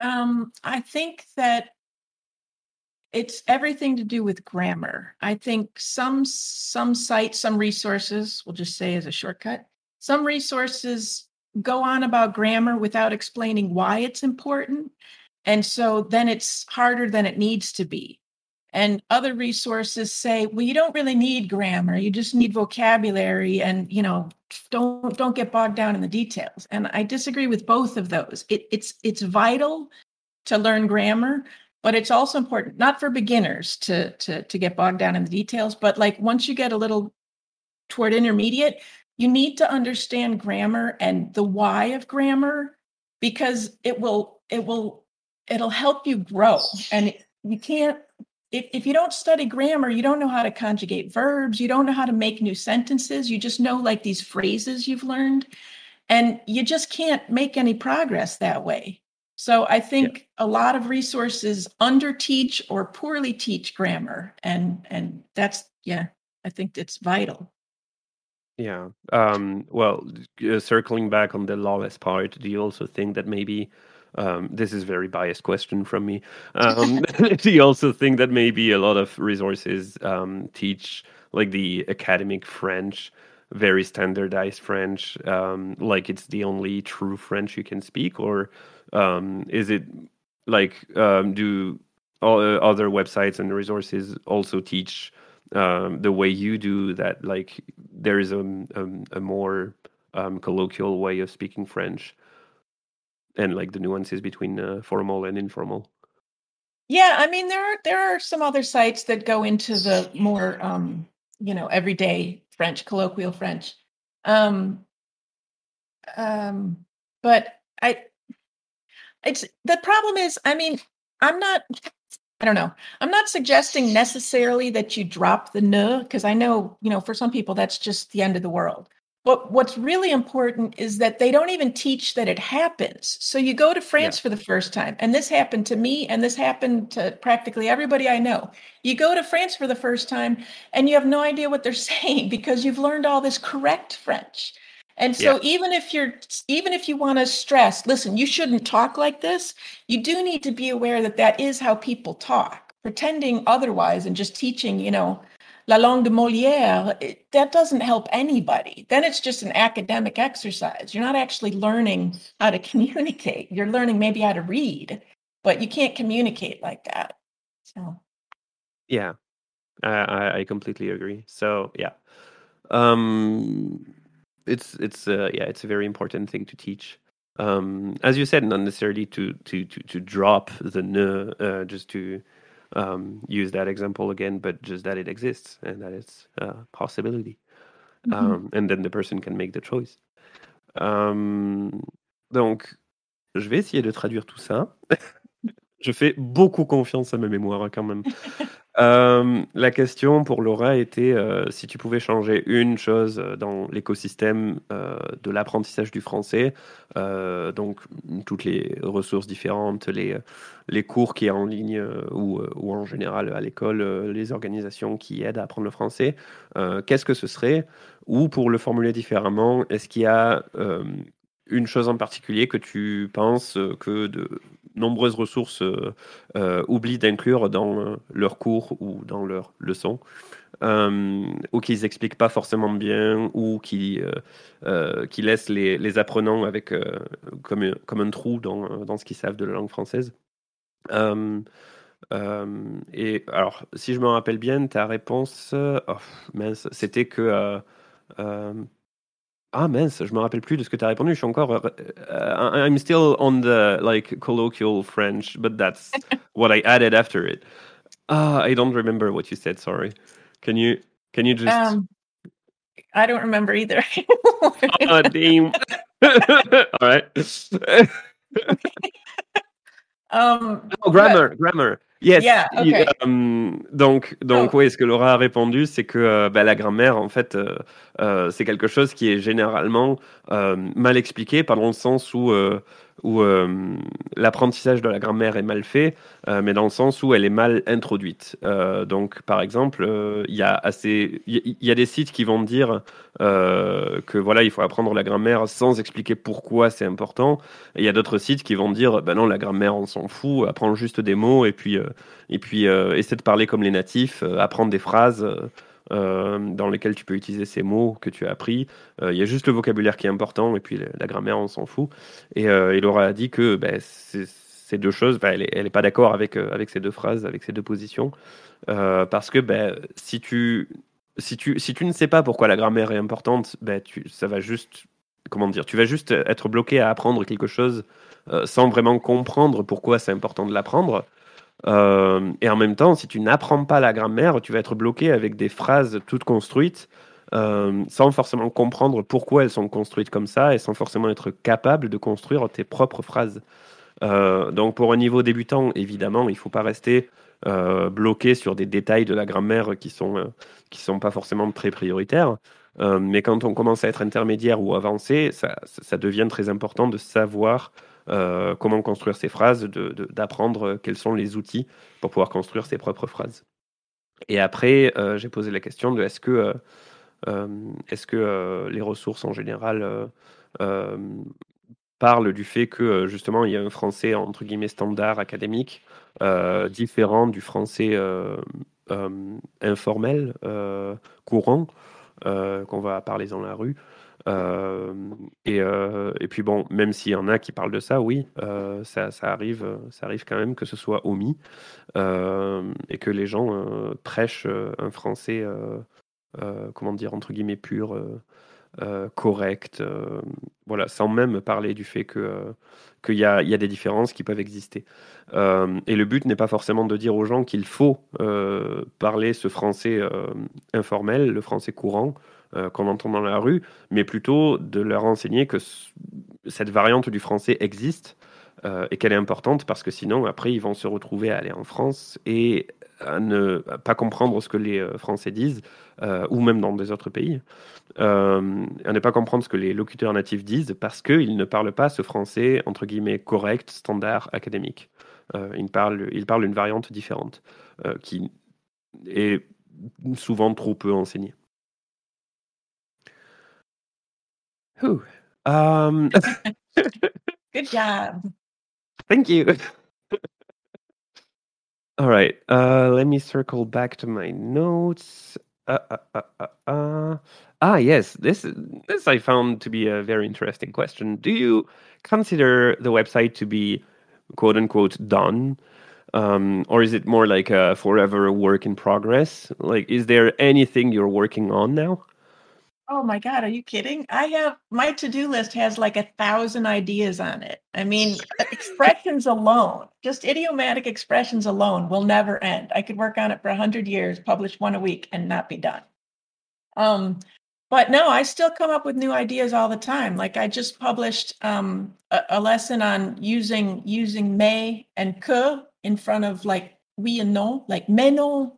Um, I think that it's everything to do with grammar. I think some some sites, some resources, we'll just say as a shortcut, some resources go on about grammar without explaining why it's important. And so then it's harder than it needs to be and other resources say well you don't really need grammar you just need vocabulary and you know don't don't get bogged down in the details. And i disagree with both of those. It, it's it's vital to learn grammar but it's also important not for beginners to to to get bogged down in the details but like once you get a little toward intermediate you need to understand grammar and the why of grammar because it will it will it'll help you grow. And you can't if, if you don't study grammar, you don't know how to conjugate verbs, you don't know how to make new sentences, you just know like these phrases you've learned, and you just can't make any progress that way. So I think a lot of resources underteach or poorly teach grammar, and and that's yeah, I think it's vital. Yeah. Um, well, uh, circling back on the lawless part, do you also think that maybe um, this is very biased question from me. Um, do you also think that maybe a lot of resources um, teach like the academic French, very standardized French, um, like it's the only true French you can speak, or um, is it like um, do all, uh, other websites and resources also teach the way you do that? Like there is a, a, a more colloquial way of speaking French and like the nuances between uh, formal and informal. Yeah, I mean there are there are some other sites that go into the more um, you know everyday French, colloquial French. Um, um, but I, it's the problem is, I mean, I'm not. I don't know. I'm not suggesting necessarily that you drop the ne because I know, you know, for some people that's just the end of the world. But what's really important is that they don't even teach that it happens. So you go to France yeah. for the first time, and this happened to me, and this happened to practically everybody I know. You go to France for the first time, and you have no idea what they're saying because you've learned all this correct French. And so yeah. even if you're even if you want to stress, listen, you shouldn't talk like this, you do need to be aware that that is how people talk. Pretending otherwise and just teaching, you know, La Langue de Molière, it, that doesn't help anybody. Then it's just an academic exercise. You're not actually learning how to communicate. You're learning maybe how to read, but you can't communicate like that. So, yeah, I, I completely agree. So, yeah, um, it's it's uh, yeah, it's a very important thing to teach. Um, as you said, not necessarily to to to, to drop the ne, uh, just to um, use that example again, but just that it exists and that it's a possibility. Mm-hmm. Um, and then the person can make the choice. Um, donc, je vais essayer de traduire tout ça. je fais beaucoup confiance à ma mémoire hein, quand même. Euh, la question pour Laura était euh, si tu pouvais changer une chose euh, dans l'écosystème de l'apprentissage du français, donc toutes les ressources différentes, les, les cours qui est en ligne ou, ou, en général à l'école, les organisations qui aident à apprendre le français, qu'est-ce que ce serait? Ou pour le formuler différemment, est-ce qu'il y a une chose en particulier que tu penses que de nombreuses ressources euh, euh, oublient d'inclure dans euh, leurs cours ou dans leurs leçons. ou qu'ils expliquent pas forcément bien, ou qui, qui laissent les, les apprenants avec comme, comme un trou dans, dans ce qu'ils savent de la langue française. Euh, et alors, si je me rappelle bien, ta réponse, oh, c'était que. Ah mince, je me rappelle plus de ce que tu as répondu. Je suis encore. I'm still on the like colloquial French, but that's what I added after it. Ah, I don't remember what you said. Sorry. Can you can you just? Um, I don't remember either. oh, damn. All right. um, oh, grammar, but... grammar. Yes. Yeah, okay. um, donc, donc oh. oui, ce que Laura a répondu, c'est que euh, bah, la grammaire, en fait, euh, euh, c'est quelque chose qui est généralement euh, mal expliqué, par dans le sens où euh, où l'apprentissage de la grammaire est mal fait, mais dans le sens où elle est mal introduite. Donc, par exemple, il y a y, a des sites qui vont dire que voilà, il faut apprendre la grammaire sans expliquer pourquoi c'est important. il y a d'autres sites qui vont dire, ben non, la grammaire, on s'en fout, apprends juste des mots et puis et puis essaie de parler comme les natifs, apprendre des phrases. Euh, dans lesquels tu peux utiliser ces mots que tu as appris. Euh, il y a juste le vocabulaire qui est important et puis la, grammaire, on s'en fout. Et, euh, Laura a dit que ben, ces deux choses, ben, elle n'est pas d'accord avec, ces deux phrases, avec ces deux positions. parce que ben, si, tu, ne sais pas pourquoi la grammaire est importante, tu, ça va juste. Comment dire Tu vas juste être bloqué à apprendre quelque chose sans vraiment comprendre pourquoi c'est important de l'apprendre. Euh, et en même temps, si tu n'apprends pas la grammaire, tu vas être bloqué avec des phrases toutes construites euh, sans forcément comprendre pourquoi elles sont construites comme ça et sans forcément être capable de construire tes propres phrases. Euh, donc pour un niveau débutant, évidemment, il ne faut pas rester bloqué sur des détails de la grammaire qui sont qui sont pas forcément très prioritaires. mais quand on commence à être intermédiaire ou avancé, ça devient très important de savoir euh, comment construire ses phrases, d'apprendre quels sont les outils pour pouvoir construire ses propres phrases. Et après, euh, j'ai posé la question de est-ce que, euh, est-ce que les ressources en général parlent du fait que justement il y a un français entre guillemets standard académique différent du français informel courant qu'on va parler dans la rue. Euh, et, euh, et, puis bon, même s'il y en a qui parlent de ça, oui, euh, ça, arrive, ça arrive quand même que ce soit omis et que les gens prêchent un français, comment dire, entre guillemets pur, correct, voilà, sans même parler du fait que qu'il y a des différences qui peuvent exister. et le but n'est pas forcément de dire aux gens qu'il faut parler ce français informel, le français courant, euh, qu'on entend dans la rue, mais plutôt de leur enseigner que cette variante du français existe euh, et qu'elle est importante parce que sinon, après, ils vont se retrouver à aller en France et à ne pas comprendre ce que les euh, Français disent, ou même dans des autres pays, à ne pas comprendre ce que les locuteurs natifs disent parce qu'ils ne parlent pas ce français, entre guillemets, correct, standard, académique. ils, parlent, ils parlent une variante différente qui est souvent trop peu enseignée. Whew. Um, Good job. Thank you. All right. Uh, let me circle back to my notes. Uh, uh, uh, uh, uh. Ah, yes. This this I found to be a very interesting question. Do you consider the website to be quote unquote done? Um, or is it more like a forever work in progress? Like, is there anything you're working on now? Oh my God, are you kidding? I have my to do list has like a thousand ideas on it. I mean, expressions alone, just idiomatic expressions alone will never end. I could work on it for a hundred years, publish one a week, and not be done. Um, but no, I still come up with new ideas all the time. Like I just published um, a, a lesson on using using mais and que in front of like oui and no, like mais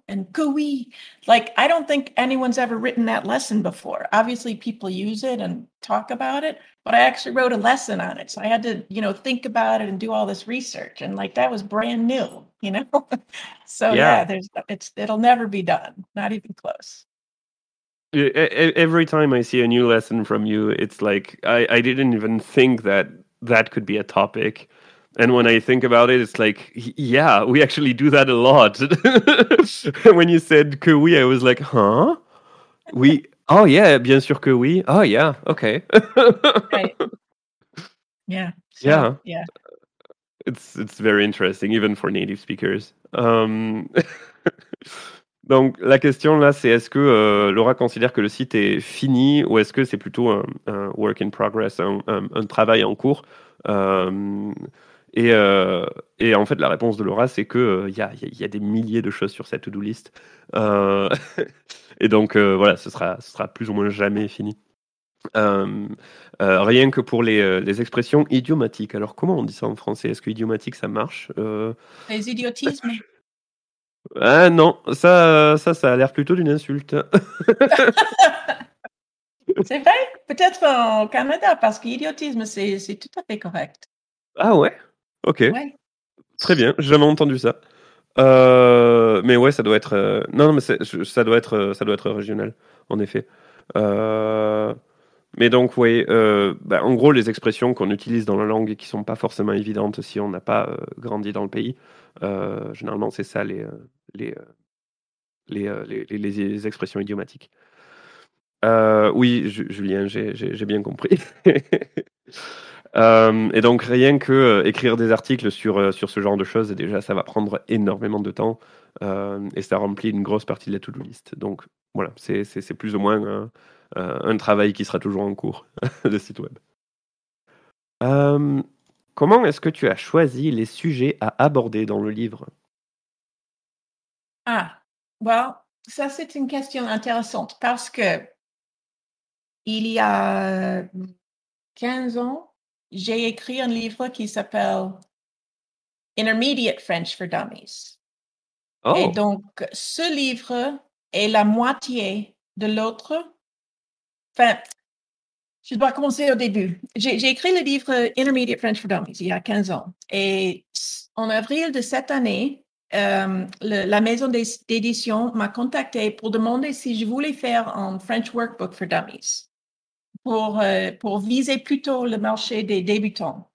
and oui. Like I don't think anyone's ever written that lesson before. Obviously, people use it and talk about it, but I actually wrote a lesson on it. So I had to, you know, think about it and do all this research. And like that was brand new, you know? so yeah. yeah, there's it's it'll never be done, not even close. Every time I see a new lesson from you, it's like I, I didn't even think that that could be a topic and when I think about it, it's like, yeah, we actually do that a lot. when you said que oui, I was like, huh? Oui. Oh, yeah, bien sûr que oui. Oh, yeah, okay. right. Yeah. So, yeah. it's it's very interesting even for native speakers. Um, donc la question là, c'est est-ce que euh, Laura considère que le site est fini ou est-ce que c'est plutôt un, un work in progress, un, un- un travail en cours Euh, et, euh, et en fait, la réponse de Laura, c'est que euh, il y, a, il y a- il y a des milliers de choses sur cette to-do list. Euh, et donc euh, voilà, ce sera, ce sera plus ou moins jamais fini. Euh, euh, rien que pour les, euh, les expressions idiomatiques. Alors, comment on dit ça en français? Est-ce que idiomatique, ça marche? Euh, Les idiotismes. Ah non, ça, ça, ça a l'air plutôt d'une insulte. C'est vrai, peut-être au Canada, parce qu'idiotisme, c'est tout à fait correct. Ah ouais? Ok, Ouais. très bien, j'ai jamais entendu ça. Euh, mais ouais, ça doit être. euh, Non, non, mais ça doit être, euh, ça doit être régional, en effet. Euh, Mais donc, oui, bah, en gros, les expressions qu'on utilise dans la langue et qui sont pas forcément évidentes si on n'a pas grandi dans le pays, généralement, c'est ça les, les, les, les, les- les expressions idiomatiques. Oui, Ju- Julien, j'ai bien compris. Euh, et donc, rien que euh, écrire des articles sur, euh, sur ce genre de choses, déjà, ça va prendre énormément de temps et ça remplit une grosse partie de la to-do list. Donc, voilà, c'est plus ou moins un, travail qui sera toujours en cours de site web. Comment est-ce que tu as choisi les sujets à aborder dans le livre? Ah, well, ça c'est une question intéressante parce que il y a 15 ans, j'ai écrit un livre qui s'appelle Intermediate French for Dummies. Et Oh, donc, ce livre est la moitié de l'autre. Enfin, je dois commencer au début. J'ai écrit le livre Intermediate French for Dummies il y a 15 ans. Et en avril de cette année, euh, le- la maison d'é- d'édition m'a contacté pour demander si je voulais faire un French Workbook for Dummies pour, euh, pour viser plutôt le marché des débutants.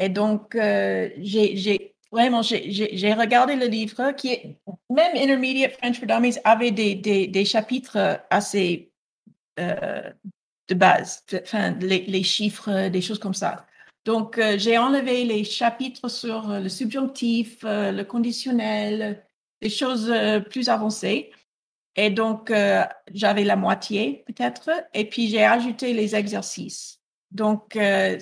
Et donc, euh, j'ai vraiment, j'ai- regardé le livre qui est, même Intermediate French for Dummies avait des, des, chapitres assez euh, de base, enfin, les, les chiffres, des choses comme ça. Donc, euh, j'ai enlevé les chapitres sur le subjonctif, le conditionnel, des choses plus avancées. Et donc, euh, j'avais la moitié peut-être, et puis j'ai ajouté les exercices. Donc, euh,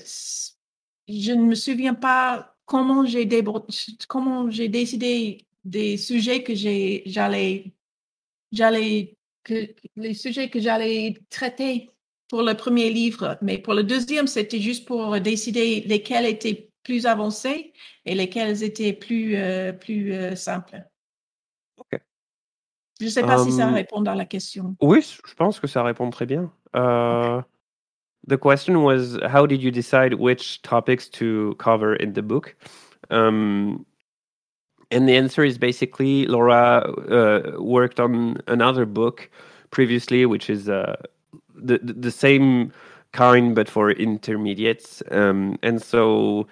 je ne me souviens pas comment j'ai décidé des sujets que j'allais les sujets que j'allais traiter pour le premier livre, mais pour le deuxième, c'était juste pour décider lesquels étaient plus avancés et lesquels étaient plus euh, plus simples. ok. Je ne sais pas si ça répond à la question. Oui, je pense que ça répond très bien. Uh, the question was, how did you decide which topics to cover in the book? Um, and the answer is basically Laura uh, worked on another book previously, which is uh, the the same kind but for intermediates. Um, and so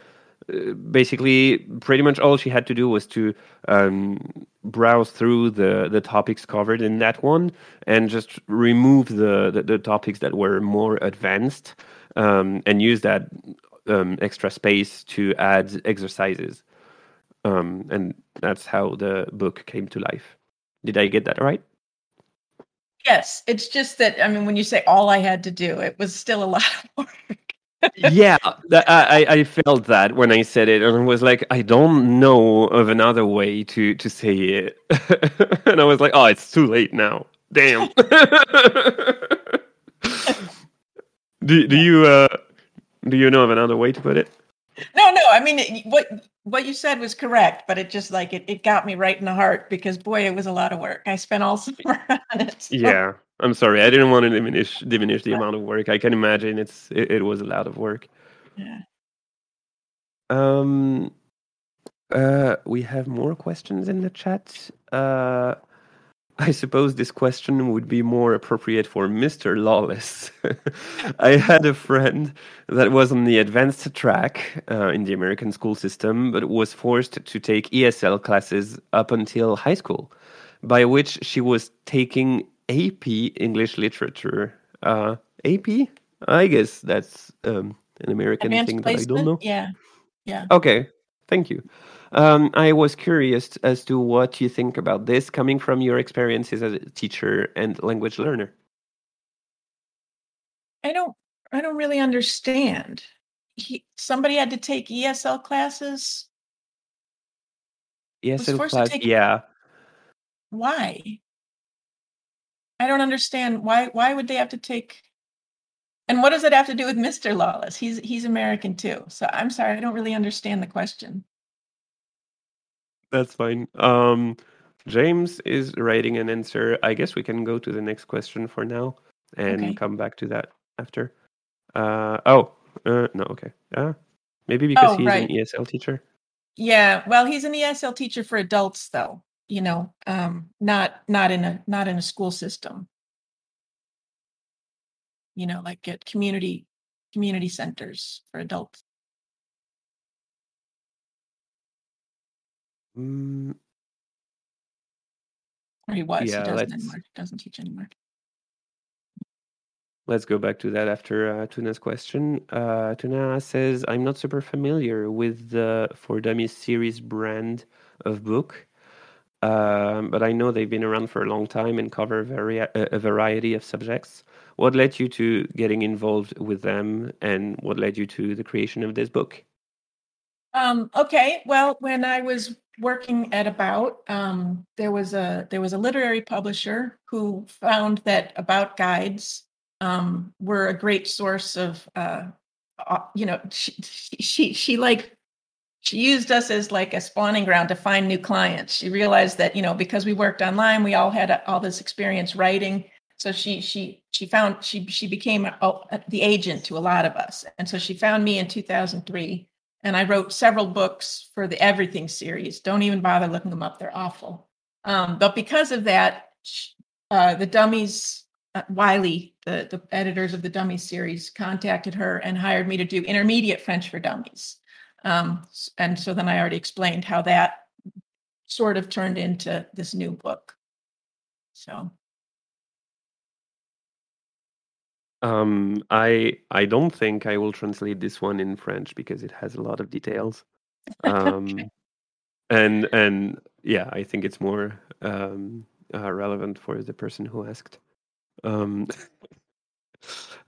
basically, pretty much all she had to do was to um, browse through the the topics covered in that one and just remove the the, the topics that were more advanced um, and use that um, extra space to add exercises. Um, and that's how the book came to life. Did I get that right? Yes, it's just that I mean, when you say all I had to do, it was still a lot of work. Yeah, that, I, I I felt that when I said it, and I was like, I don't know of another way to to say it, and I was like, oh, it's too late now. Damn. do do you uh do you know of another way to put it? No, no, I mean what what you said was correct, but it just like it, it got me right in the heart because boy, it was a lot of work. I spent all summer on it. so- Yeah, I'm sorry. I didn't want to diminish diminish the amount of work. I can imagine it's it, it was a lot of work. Yeah. Um, uh, we have more questions in the chat. Uh, I suppose this question would be more appropriate for Mr. Lawless. I had a friend that was on the advanced track uh, in the American school system, but was forced to take ESL classes up until high school, by which she was taking AP English literature. Uh, AP? I guess that's um, an American Advanced thing that I don't know. yeah, yeah. Okay, thank you. Um, I was curious as to what you think about this coming from your experiences as a teacher and language learner. I don't I don't really understand. He, somebody had to take ESL classes. ESL class, take- yeah. Why? I don't understand why why would they have to take and what does it have to do with Mr. Lawless? He's he's American too. So I'm sorry, I don't really understand the question. That's fine. Um, James is writing an answer. I guess we can go to the next question for now and Okay. come back to that after. Uh, oh, uh, no, okay. Uh, maybe because Oh, he's right. an ESL teacher. Yeah, well, he's an ESL teacher for adults though, you know, um not not in a not in a school system. You know, like at community community centers for adults. Mm, Or he was. Yeah, he doesn't anymore. Doesn't teach anymore. let's go back to that after uh, Tuna's question. Uh, Tuna says, I'm not super familiar with the For Dummies series brand of book. Um, but I know they've been around for a long time and cover a, variety of subjects. What led you to getting involved with them, and what led you to the creation of this book? Um, okay, well, when I was working at About, um, there was a there was a literary publisher who found that About guides um, were a great source of, uh, uh, you know, she she she like she used us as like a spawning ground to find new clients. She realized that you know because we worked online, we all had uh, all this experience writing. So she she she found she she became a, a- the agent to a lot of us, and so she found me in 2003 and I wrote several books for the Everything series. Don't even bother looking them up; they're awful. Um, but because of that, uh, the Dummies, uh, Wiley, the the editors of the Dummies series, contacted her and hired me to do intermediate French for Dummies. Um, and so then I already explained how that sort of turned into this new book. So Um, I I don't think I will translate this one in French because it has a lot of details. Um, and and yeah, I think it's more um, uh, relevant for the person who asked. Um,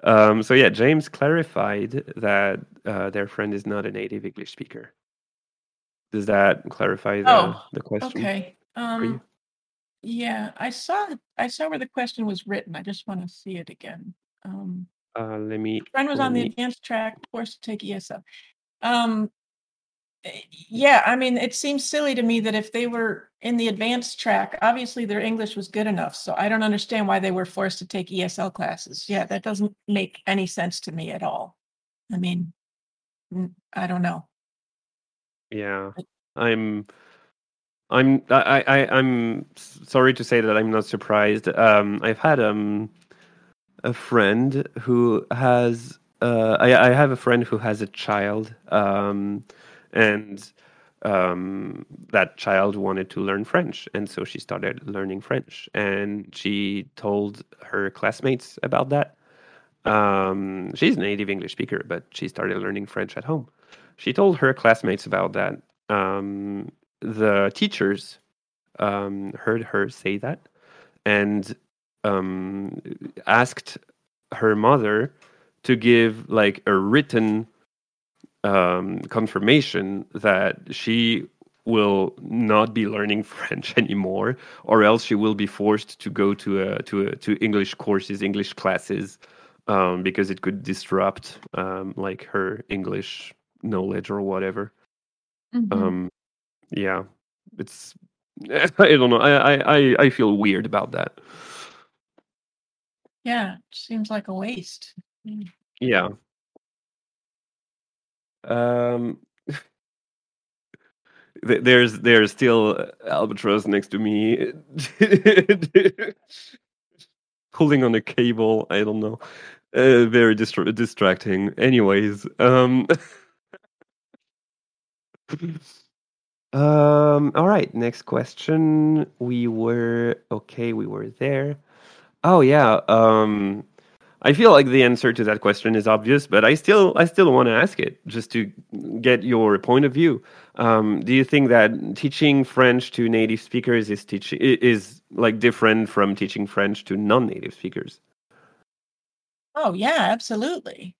um, so yeah, James clarified that uh, their friend is not a native English speaker. Does that clarify the, Oh, the question? okay. Um, yeah, I saw I saw where the question was written. I just want to see it again. Um, Uh, let me. friend was on the me- advanced track, forced to take ESL. Um, yeah, I mean, it seems silly to me that if they were in the advanced track, obviously their English was good enough. So I don't understand why they were forced to take ESL classes. Yeah, that doesn't make any sense to me at all. I mean, mm, I don't know. Yeah, I'm. I'm I, I I'm sorry to say that I'm not surprised. Um, I've had um a friend who has uh I, I have a friend who has a child um and um that child wanted to learn French and so she started learning French and she told her classmates about that. Um, she's a native English speaker, but she started learning French at home. She told her classmates about that. Um, the teachers um, heard her say that and um, asked her mother to give like a written um, confirmation that she will not be learning French anymore, or else she will be forced to go to a to a, to English courses, English classes, um, because it could disrupt um, like her English knowledge or whatever. Mhm. Um, yeah, it's I don't know. I, I I feel weird about that. yeah, seems like a waste. Yeah. Um. There's there's still uh, albatross next to me, pulling on a cable. I don't know. Uh, very distra- distracting. Anyways, um. um. All right. Next question. We were okay. We were there. Oh yeah. Um. I feel like the answer to that question is obvious, but I still I still want to ask it just to get your point of view. Um, do you think that teaching French to native speakers is teaching is like different from teaching French to non-native speakers? Oh yeah, absolutely.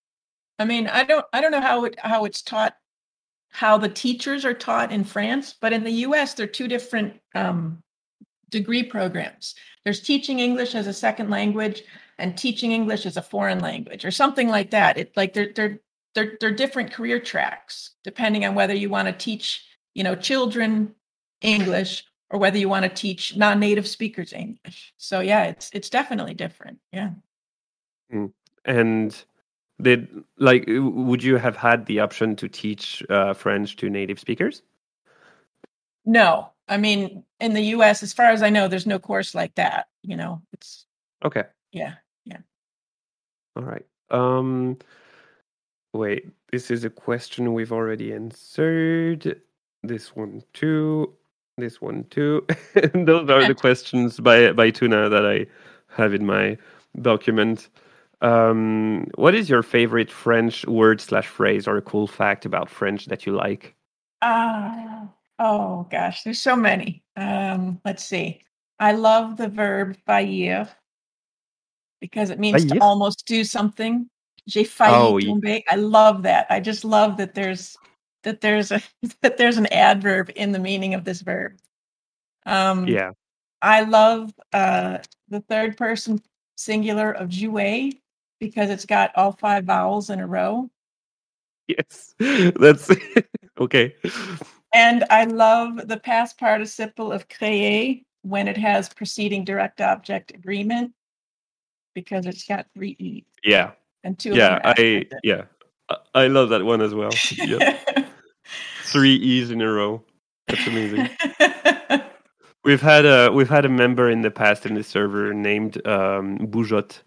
I mean, I don't I don't know how it how it's taught how the teachers are taught in France, but in the US they're two different um, degree programs. There's teaching English as a second language and teaching English as a foreign language or something like that. It like they're they're they're they're different career tracks depending on whether you want to teach, you know, children English or whether you want to teach non-native speakers English. So yeah, it's it's definitely different. Yeah. Mm. And did like would you have had the option to teach uh, French to native speakers? No, I mean in the U.S., as far as I know, there's no course like that. You know, it's okay. Yeah, yeah. All right. Um, wait, this is a question we've already answered. This one too. This one too. Those are the questions by by Tuna that I have in my document. Um, what is your favorite French word slash phrase or a cool fact about French that you like? Uh, oh gosh, there's so many. Um, let's see. I love the verb faillir because it means to almost do something. J'ai failli oh, tomber. I love that. I just love that there's that there's a that there's an adverb in the meaning of this verb. Um, yeah. I love uh, the third person singular of jouer because it's got all five vowels in a row. Yes, that's okay. And I love the past participle of créer when it has preceding direct object agreement because it's got three e. Yeah. And two. Yeah, I yeah, I love that one as well. Three e's in a row. That's amazing. we've had a we've had a member in the past in the server named um, Boujotte,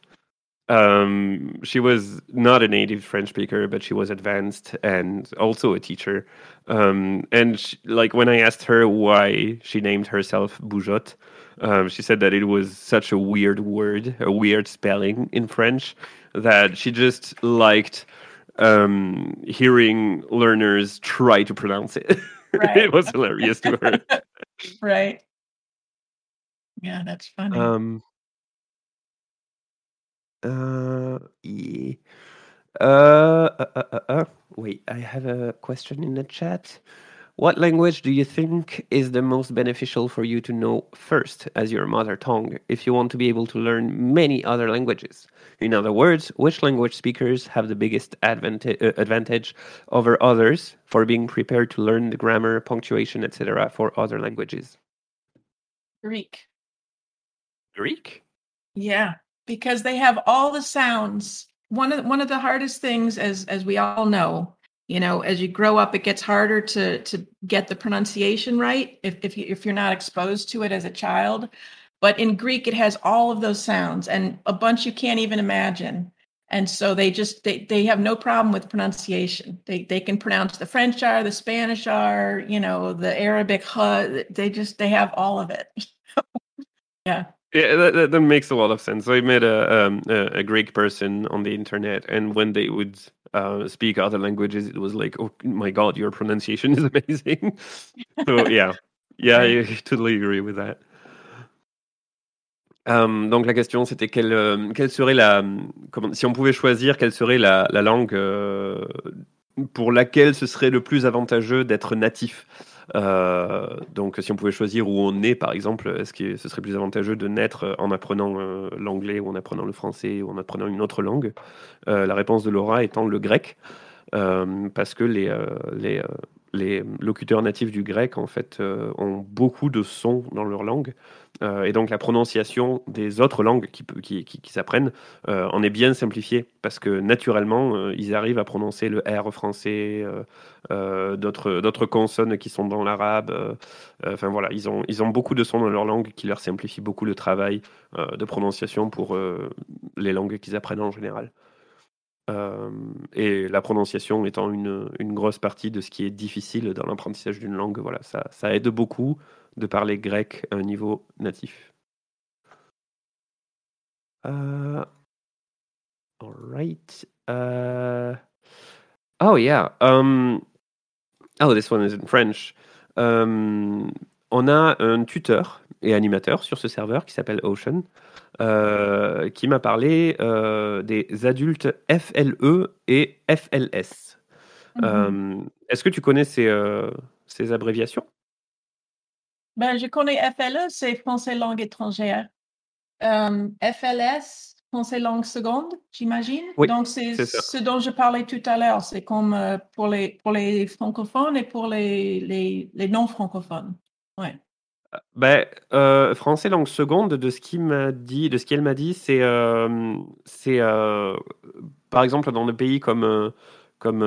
um, she was not a native French speaker, but she was advanced and also a teacher. Um, and she, like when I asked her why she named herself Boujotte, um, she said that it was such a weird word, a weird spelling in French, that she just liked um, hearing learners try to pronounce it. Right. it was hilarious to her. right. Yeah, that's funny. Um, uh, yeah. Uh, uh, uh, uh, uh, wait, I have a question in the chat. What language do you think is the most beneficial for you to know first as your mother tongue if you want to be able to learn many other languages? In other words, which language speakers have the biggest advantage, uh, advantage over others for being prepared to learn the grammar, punctuation, etc. for other languages? Greek. Greek? Yeah because they have all the sounds. One of one of the hardest things, as as we all know, you know, as you grow up, it gets harder to to get the pronunciation right if if you if you're not exposed to it as a child. But in Greek, it has all of those sounds and a bunch you can't even imagine. And so they just they they have no problem with pronunciation. They they can pronounce the French R, the Spanish R, you know, the Arabic H. They just they have all of it. yeah. Yeah, that, that, makes a lot of sense. I met a, um, a Greek person on the internet, and when they would uh, speak other languages, it was like, "Oh my god, your pronunciation is amazing." so yeah, yeah, I totally agree with that. Um, donc la question c'était quelle, euh, quelle serait la comment, si on pouvait choisir quelle serait la, la langue euh, pour laquelle ce serait le plus avantageux d'être natif? Donc, si on pouvait choisir où on est, par exemple, est-ce que ce serait plus avantageux de naître en apprenant euh, l'anglais ou en apprenant le français ou en apprenant une autre langue? Euh, La réponse de Laura étant le grec, parce que les, les locuteurs natifs du grec, en fait, ont beaucoup de sons dans leur langue. Euh, et donc la prononciation des autres langues qui, qui, s'apprennent euh, en est bien simplifiée parce que naturellement, euh, ils arrivent à prononcer le R français, d'autres consonnes qui sont dans l'arabe. Enfin voilà, ils ont, ils ont beaucoup de sons dans leur langue qui leur simplifient beaucoup le travail de prononciation pour les langues qu'ils apprennent en général. Et la prononciation étant une, une, grosse partie de ce qui est difficile dans l'apprentissage d'une langue, voilà, ça, ça aide beaucoup de parler grec à un niveau natif. Uh, all right. Uh, oh yeah. Um, Oh, this one is in French. Euh, on a un tuteur et animateur sur ce serveur qui s'appelle Ocean, euh, qui m'a parlé euh, des adultes FLE et FLS. Mhm. Euh, Est-ce que tu connais ces, ces abréviations? Ben, je connais FLE, c'est français langue étrangère. FLS, français langue seconde, j'imagine. Oui, Donc, c'est c'est ce dont je parlais tout à l'heure. C'est comme pour, les, pour les francophones et pour les, les, les non-francophones. Ouais. Ben, euh, français langue seconde, de ce qu'il m'a dit, de ce qu'elle m'a dit, c'est, euh, euh, par exemple, dans des pays comme, comme,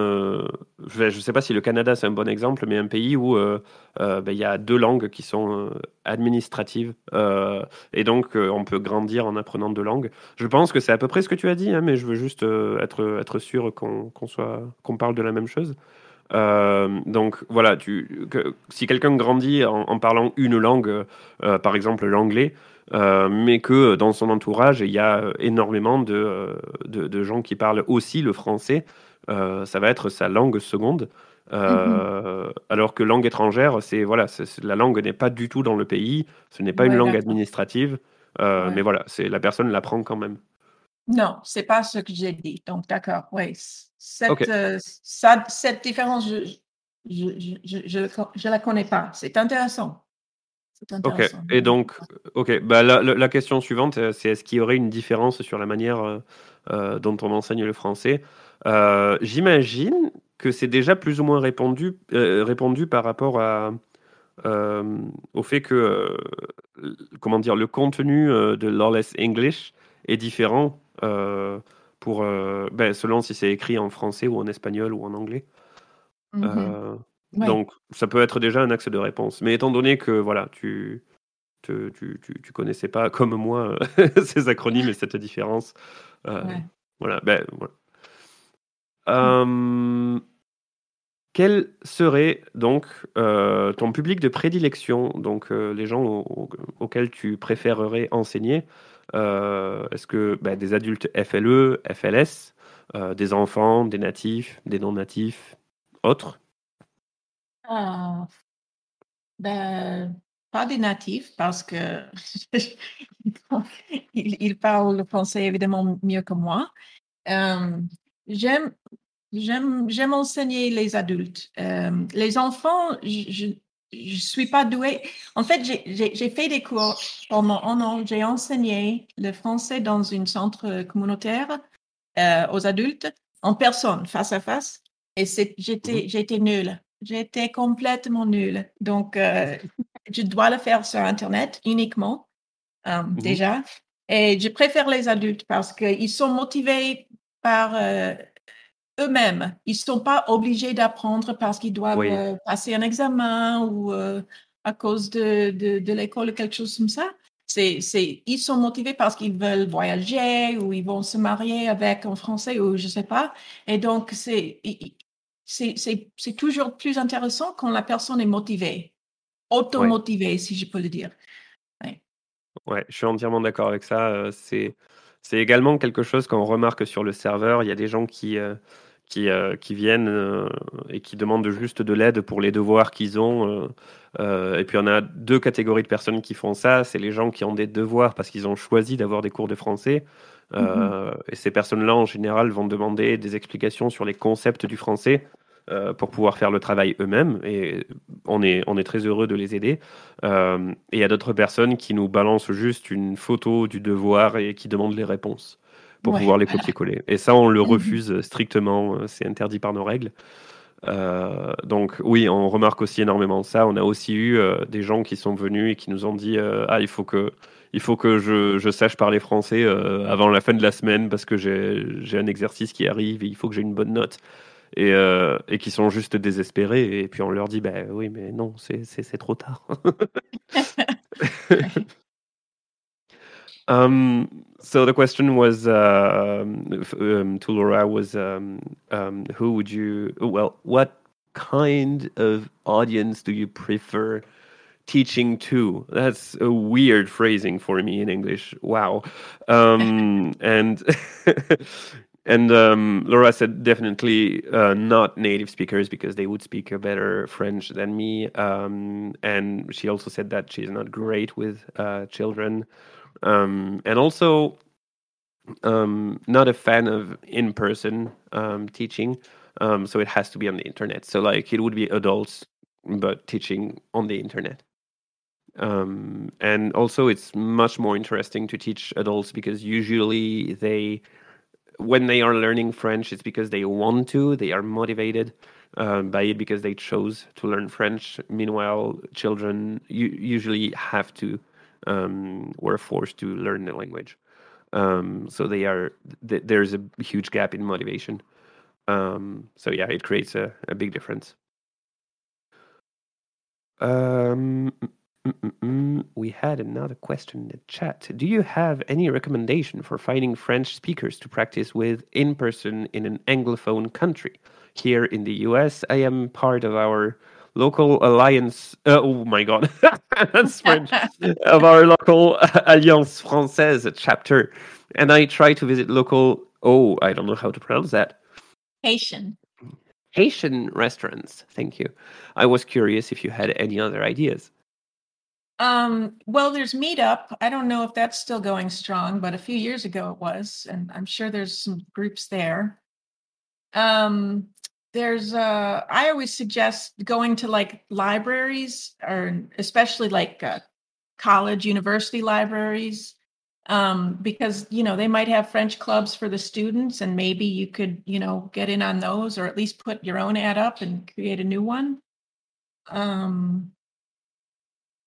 je ne sais pas si le Canada c'est un bon exemple, mais un pays où ben, il y a deux langues qui sont administratives, et donc on peut grandir en apprenant deux langues. Je pense que c'est à peu près ce que tu as dit, hein, mais je veux juste être, être sûr qu'on, qu'on soit, qu'on parle de la même chose. Euh, donc voilà, tu, que, si quelqu'un grandit en, en parlant une langue, euh, par exemple l'anglais, euh, mais que dans son entourage il y a énormément de, de, de gens qui parlent aussi le français, ça va être sa langue seconde. Euh, Alors que langue étrangère, c'est voilà, c'est- la langue n'est pas du tout dans le pays, ce n'est pas une langue administrative, euh, Ouais. mais voilà, c'est la personne l'apprend quand même. Non, c'est pas ce que j'ai dit. Donc, d'accord. Oui. Cette, euh, ça- cette différence, je je, je, je, je, la connais pas. C'est intéressant. Ok, et donc, ok, bah, la, la- question suivante, euh, c'est est-ce qu'il y aurait une différence sur la manière euh, dont on enseigne le français? Euh, J'imagine que c'est déjà plus ou moins répondu, euh, répondu par rapport à, au fait que, comment dire, le contenu de Lawless English est différent pour, euh, ben, selon si c'est écrit en français ou en espagnol ou en anglais. Mhm. Euh, Ouais. Donc, ça peut être déjà un axe de réponse. Mais étant donné que voilà, tu te- tu, tu, tu connaissais pas, comme moi, euh, ces acronymes et cette différence, euh, Ouais. voilà, ben, voilà. Euh, quel serait donc euh, ton public de prédilection, donc euh, les gens au- au- auxquels tu préférerais enseigner Euh, Est-ce que ben, des adultes FLE, FLS, euh, des enfants, des natifs, des non-natifs, autres? Ah, ben, pas des natifs parce que ils, parlent le français évidemment mieux que moi. Euh, j'aime, enseigner les adultes. Euh, les enfants, je, je, suis pas douée. En fait, j'ai, fait des cours pendant un an. J'ai enseigné le français dans un centre communautaire euh, aux adultes en personne, face à face. Et j'étais, j'étais nulle. J'étais complètement nulle. Donc, euh, je dois le faire sur Internet uniquement, euh, déjà. Et je préfère les adultes parce qu'ils sont motivés par eux-mêmes. Ils ne sont pas obligés d'apprendre parce qu'ils doivent Oui. euh, passer un examen ou euh, à cause de, de, de l'école ou quelque chose comme ça. C'est, c'est, ils sont motivés parce qu'ils veulent voyager ou ils vont se marier avec un Français ou je ne sais pas. Et donc, c'est, c'est, c'est, c'est toujours plus intéressant quand la personne est motivée, automotivée, si je peux le dire. Ouais, je suis entièrement d'accord avec ça. euh, C'est, c'est également quelque chose qu'on remarque sur le serveur. Il y a des gens qui, euh, qui, euh, qui viennent euh, et qui demandent juste de l'aide pour les devoirs qu'ils ont. euh, et puis on a deux catégories de personnes qui font ça. C'est les gens qui ont des devoirs parce qu'ils ont choisi d'avoir des cours de français. Euh, Et ces personnes-là, en général, vont demander des explications sur les concepts du français pour pouvoir faire le travail eux-mêmes. Et on est, on est très heureux de les aider. Et il y a d'autres personnes qui nous balancent juste une photo du devoir et qui demandent les réponses pour Ouais, pouvoir les voilà. copier-coller. Et ça, on le Mhm. refuse strictement. euh, C'est interdit par nos règles. Euh, donc oui, on remarque aussi énormément ça. On a aussi eu euh, des gens qui sont venus et qui nous ont dit euh, ah il faut que il faut que je, je sache parler français avant la fin de la semaine parce que j'ai un exercice qui arrive et il faut que j'ai une bonne note et, et qui sont juste désespérés et puis on leur dit bah oui mais non c'est trop tard. Um, so the question was uh, um, um, to Laura was um, um, who would you well what kind of audience do you prefer teaching to? That's a weird phrasing for me in English. Wow. Um, and and um, Laura said definitely uh, not native speakers because they would speak a better French than me. Um, and she also said that she's not great with uh, children, um, and also um, not a fan of in-person um, teaching. Um, so it has to be on the internet. So like it would be adults, but teaching on the internet. Um, and also, it's much more interesting to teach adults because usually they, when they are learning French, it's because they want to, they are motivated um, by it because they chose to learn French. Meanwhile, children usually have to, um, were forced to learn the language. Um, so they are, th- there's a huge gap in motivation. Um, so yeah, it creates a, a big difference. Um, Mm-mm-mm. We had another question in the chat. Do you have any recommendation for finding French speakers to practice with in person in an Anglophone country? Here in the US, I am part of our local alliance. Uh, oh my God, that's French. of our local Alliance Française chapter. And I try to visit local, oh, I don't know how to pronounce that. Haitian. Haitian restaurants. Thank you. I was curious if you had any other ideas. Um, well, there's Meetup. I don't know if that's still going strong, but a few years ago it was, and I'm sure there's some groups there. Um, there's uh I always suggest going to like libraries or especially like uh, college university libraries um because you know they might have french clubs for the students and maybe you could you know get in on those or at least put your own ad up and create a new one um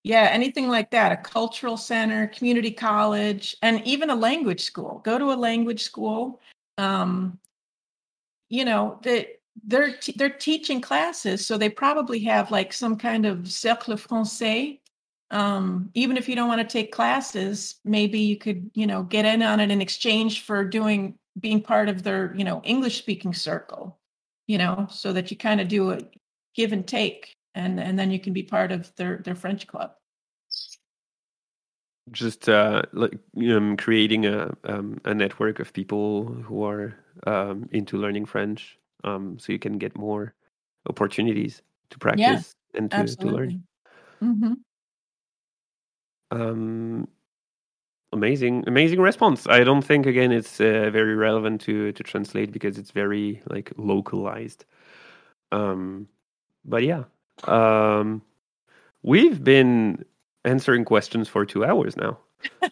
yeah, anything like that, a cultural center, community college, and even a language school. Go to a language school. Um, you know, they, they're t- they're teaching classes, so they probably have like some kind of cercle français. Um, even if you don't want to take classes, maybe you could, you know, get in on it in exchange for doing being part of their, you know, English speaking circle. You know, so that you kind of do a give and take and and then you can be part of their their French club. Just uh, like um, creating a um, a network of people who are um, into learning French, um, so you can get more opportunities to practice yeah, and to, to learn. Mm-hmm. Um, amazing, amazing response. I don't think again it's uh, very relevant to to translate because it's very like localized. Um, but yeah, um, we've been answering questions for two hours now.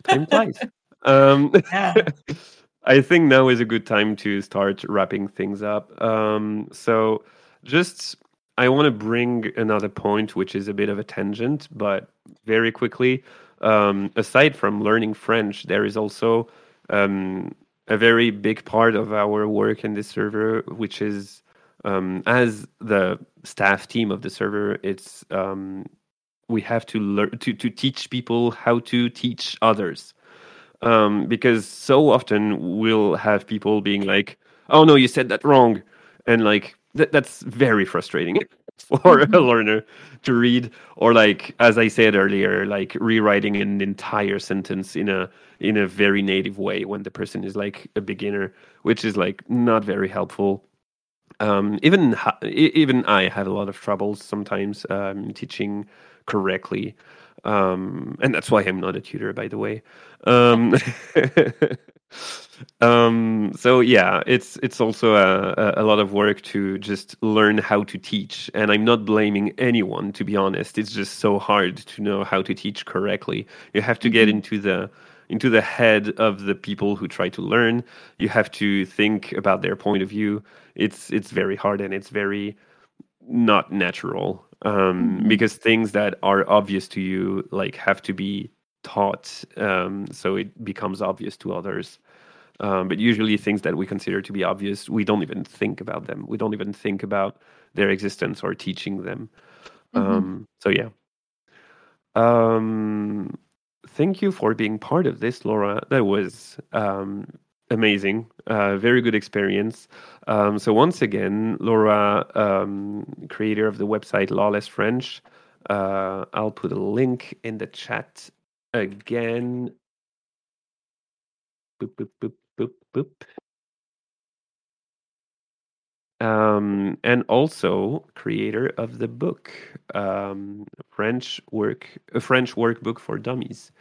Time flies. Um, Yeah. I think now is a good time to start wrapping things up. Um, so, just I want to bring another point, which is a bit of a tangent, but very quickly. Um, aside from learning French, there is also um, a very big part of our work in this server, which is um, as the staff team of the server, it's um, we have to learn to to teach people how to teach others, um, because so often we'll have people being like, "Oh no, you said that wrong," and like that that's very frustrating for a learner to read or like as i said earlier like rewriting an entire sentence in a in a very native way when the person is like a beginner which is like not very helpful. Um, even ha- even I have a lot of troubles sometimes um, teaching correctly, um, and that's why I'm not a tutor, by the way. Um, um, so yeah, it's it's also a, a, lot of work to just learn how to teach, and I'm not blaming anyone. To be honest, it's just so hard to know how to teach correctly. You have to get Mhm. into the into the head of the people who try to learn. You have to think about their point of view. It's it's very hard and it's very not natural um, Mhm. because things that are obvious to you like have to be taught um, so it becomes obvious to others. Um, but usually things that we consider to be obvious, we don't even think about them. We don't even think about their existence or teaching them. Mhm. Um, so yeah. Um, thank you for being part of this, Laura. That was um, amazing. Uh, very good experience. Um, so once again, Laura, um, creator of the website Lawless French. Uh, I'll put a link in the chat again. Boop, boop, boop, boop, boop. um, and also creator of the book um, French work, a French workbook for dummies.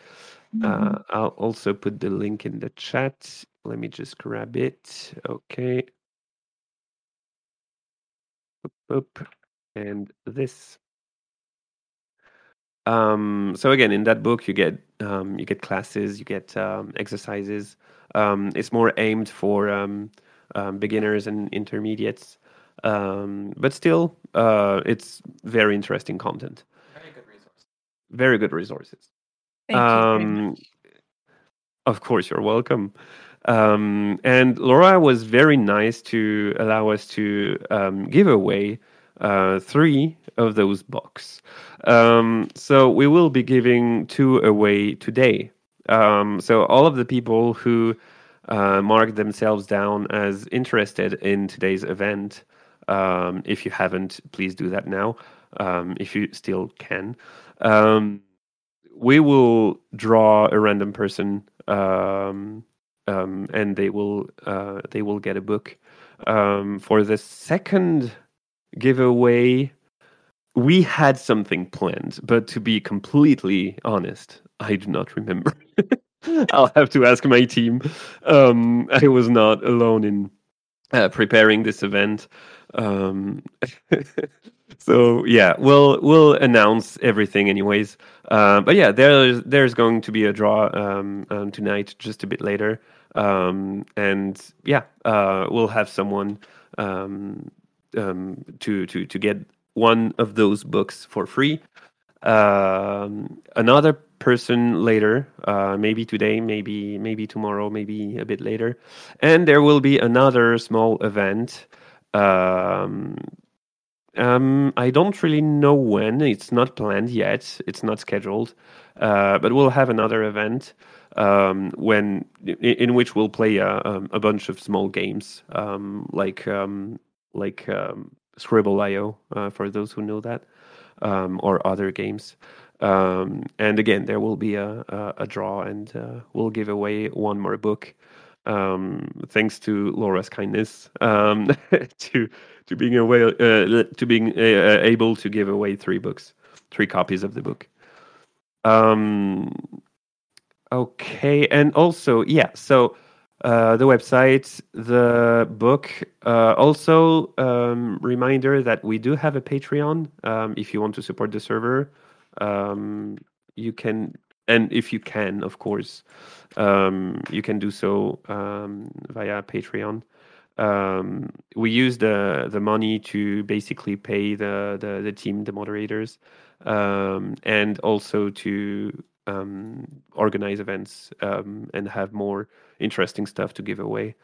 Mhm. Uh, I'll also put the link in the chat. Let me just grab it. Okay. Oop, oop. And this. Um, so again, in that book, you get um, you get classes, you get um, exercises. Um, it's more aimed for um, um, beginners and intermediates, um, but still, uh, it's very interesting content. Very good resource. Very good resources. Thank you very Um, much. Of course, you're welcome. Um, and Laura was very nice to allow us to um, give away uh, three of those books. Um, so we will be giving two away today. Um, so all of the people who uh, marked themselves down as interested in today's event, um, if you haven't, please do that now. Um, if you still can. We will draw a random person um, and they will uh, they will get a book. Um, for the second giveaway we had something planned but to be completely honest i do not remember. I'll have to ask my team. Um, i was not alone in uh, preparing this event. Um, so yeah we'll we'll announce everything anyways. Uh, but yeah there's there's going to be a draw um, um, tonight just a bit later um, and yeah uh, we'll have someone um, um, to to to get one of those books for free. Um, another person later uh, maybe today maybe maybe tomorrow maybe a bit later. And there will be another small event. Um, um, I don't really know when. It's not planned yet. It's not scheduled, uh, but we'll have another event um, when in, which we'll play a, um, a bunch of small games, um, like um, like um, Skribbl.io uh, for those who know that, um, or other games. And again, there will be a, a, a draw, and uh, we'll give away one more book. Thanks to Laura's kindness to to being away uh, to being uh, able to give away three books, three copies of the book. Um, okay, and also yeah, so uh, the website, the book. Uh, also, um, reminder that we do have a Patreon. Um, if you want to support the server, um, you can, and if you can, of course, um, you can do so um, via Patreon. Um, we use the the money to basically pay the the, the team, the moderators, and also to um, organize events um, and have more interesting stuff to give away.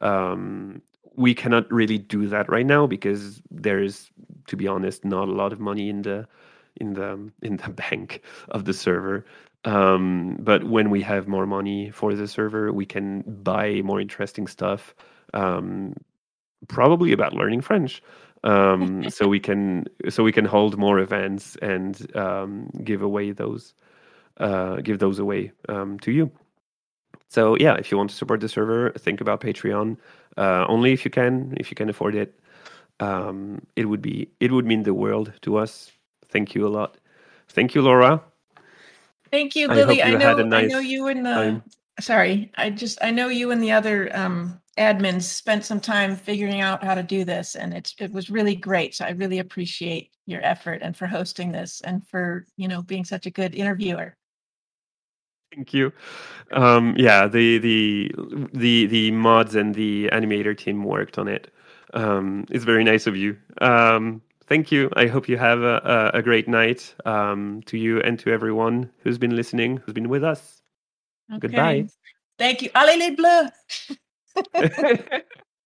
Um, we cannot really do that right now because there is, to be honest, not a lot of money in the in the in the bank of the server. Um, but when we have more money for the server, we can buy more interesting stuff. Um, probably about learning French. Um, so we can so we can hold more events and um, give away those uh, give those away um, to you. So yeah, if you want to support the server, think about Patreon. Uh, only if you can, if you can afford it. Um, it would be it would mean the world to us. Thank you a lot. Thank you, Laura. Thank you, Lily. I you know had a I know you and the time. sorry, I just I know you and the other um admins spent some time figuring out how to do this and it's it was really great. So I really appreciate your effort and for hosting this and for, you know, being such a good interviewer. Thank you. Um, yeah, the the the the mods and the animator team worked on it. Um, it's very nice of you. Um, thank you. I hope you have a, a, a great night um, to you and to everyone who's been listening, who's been with us. Goodbye. Thank you. Allez les bleus.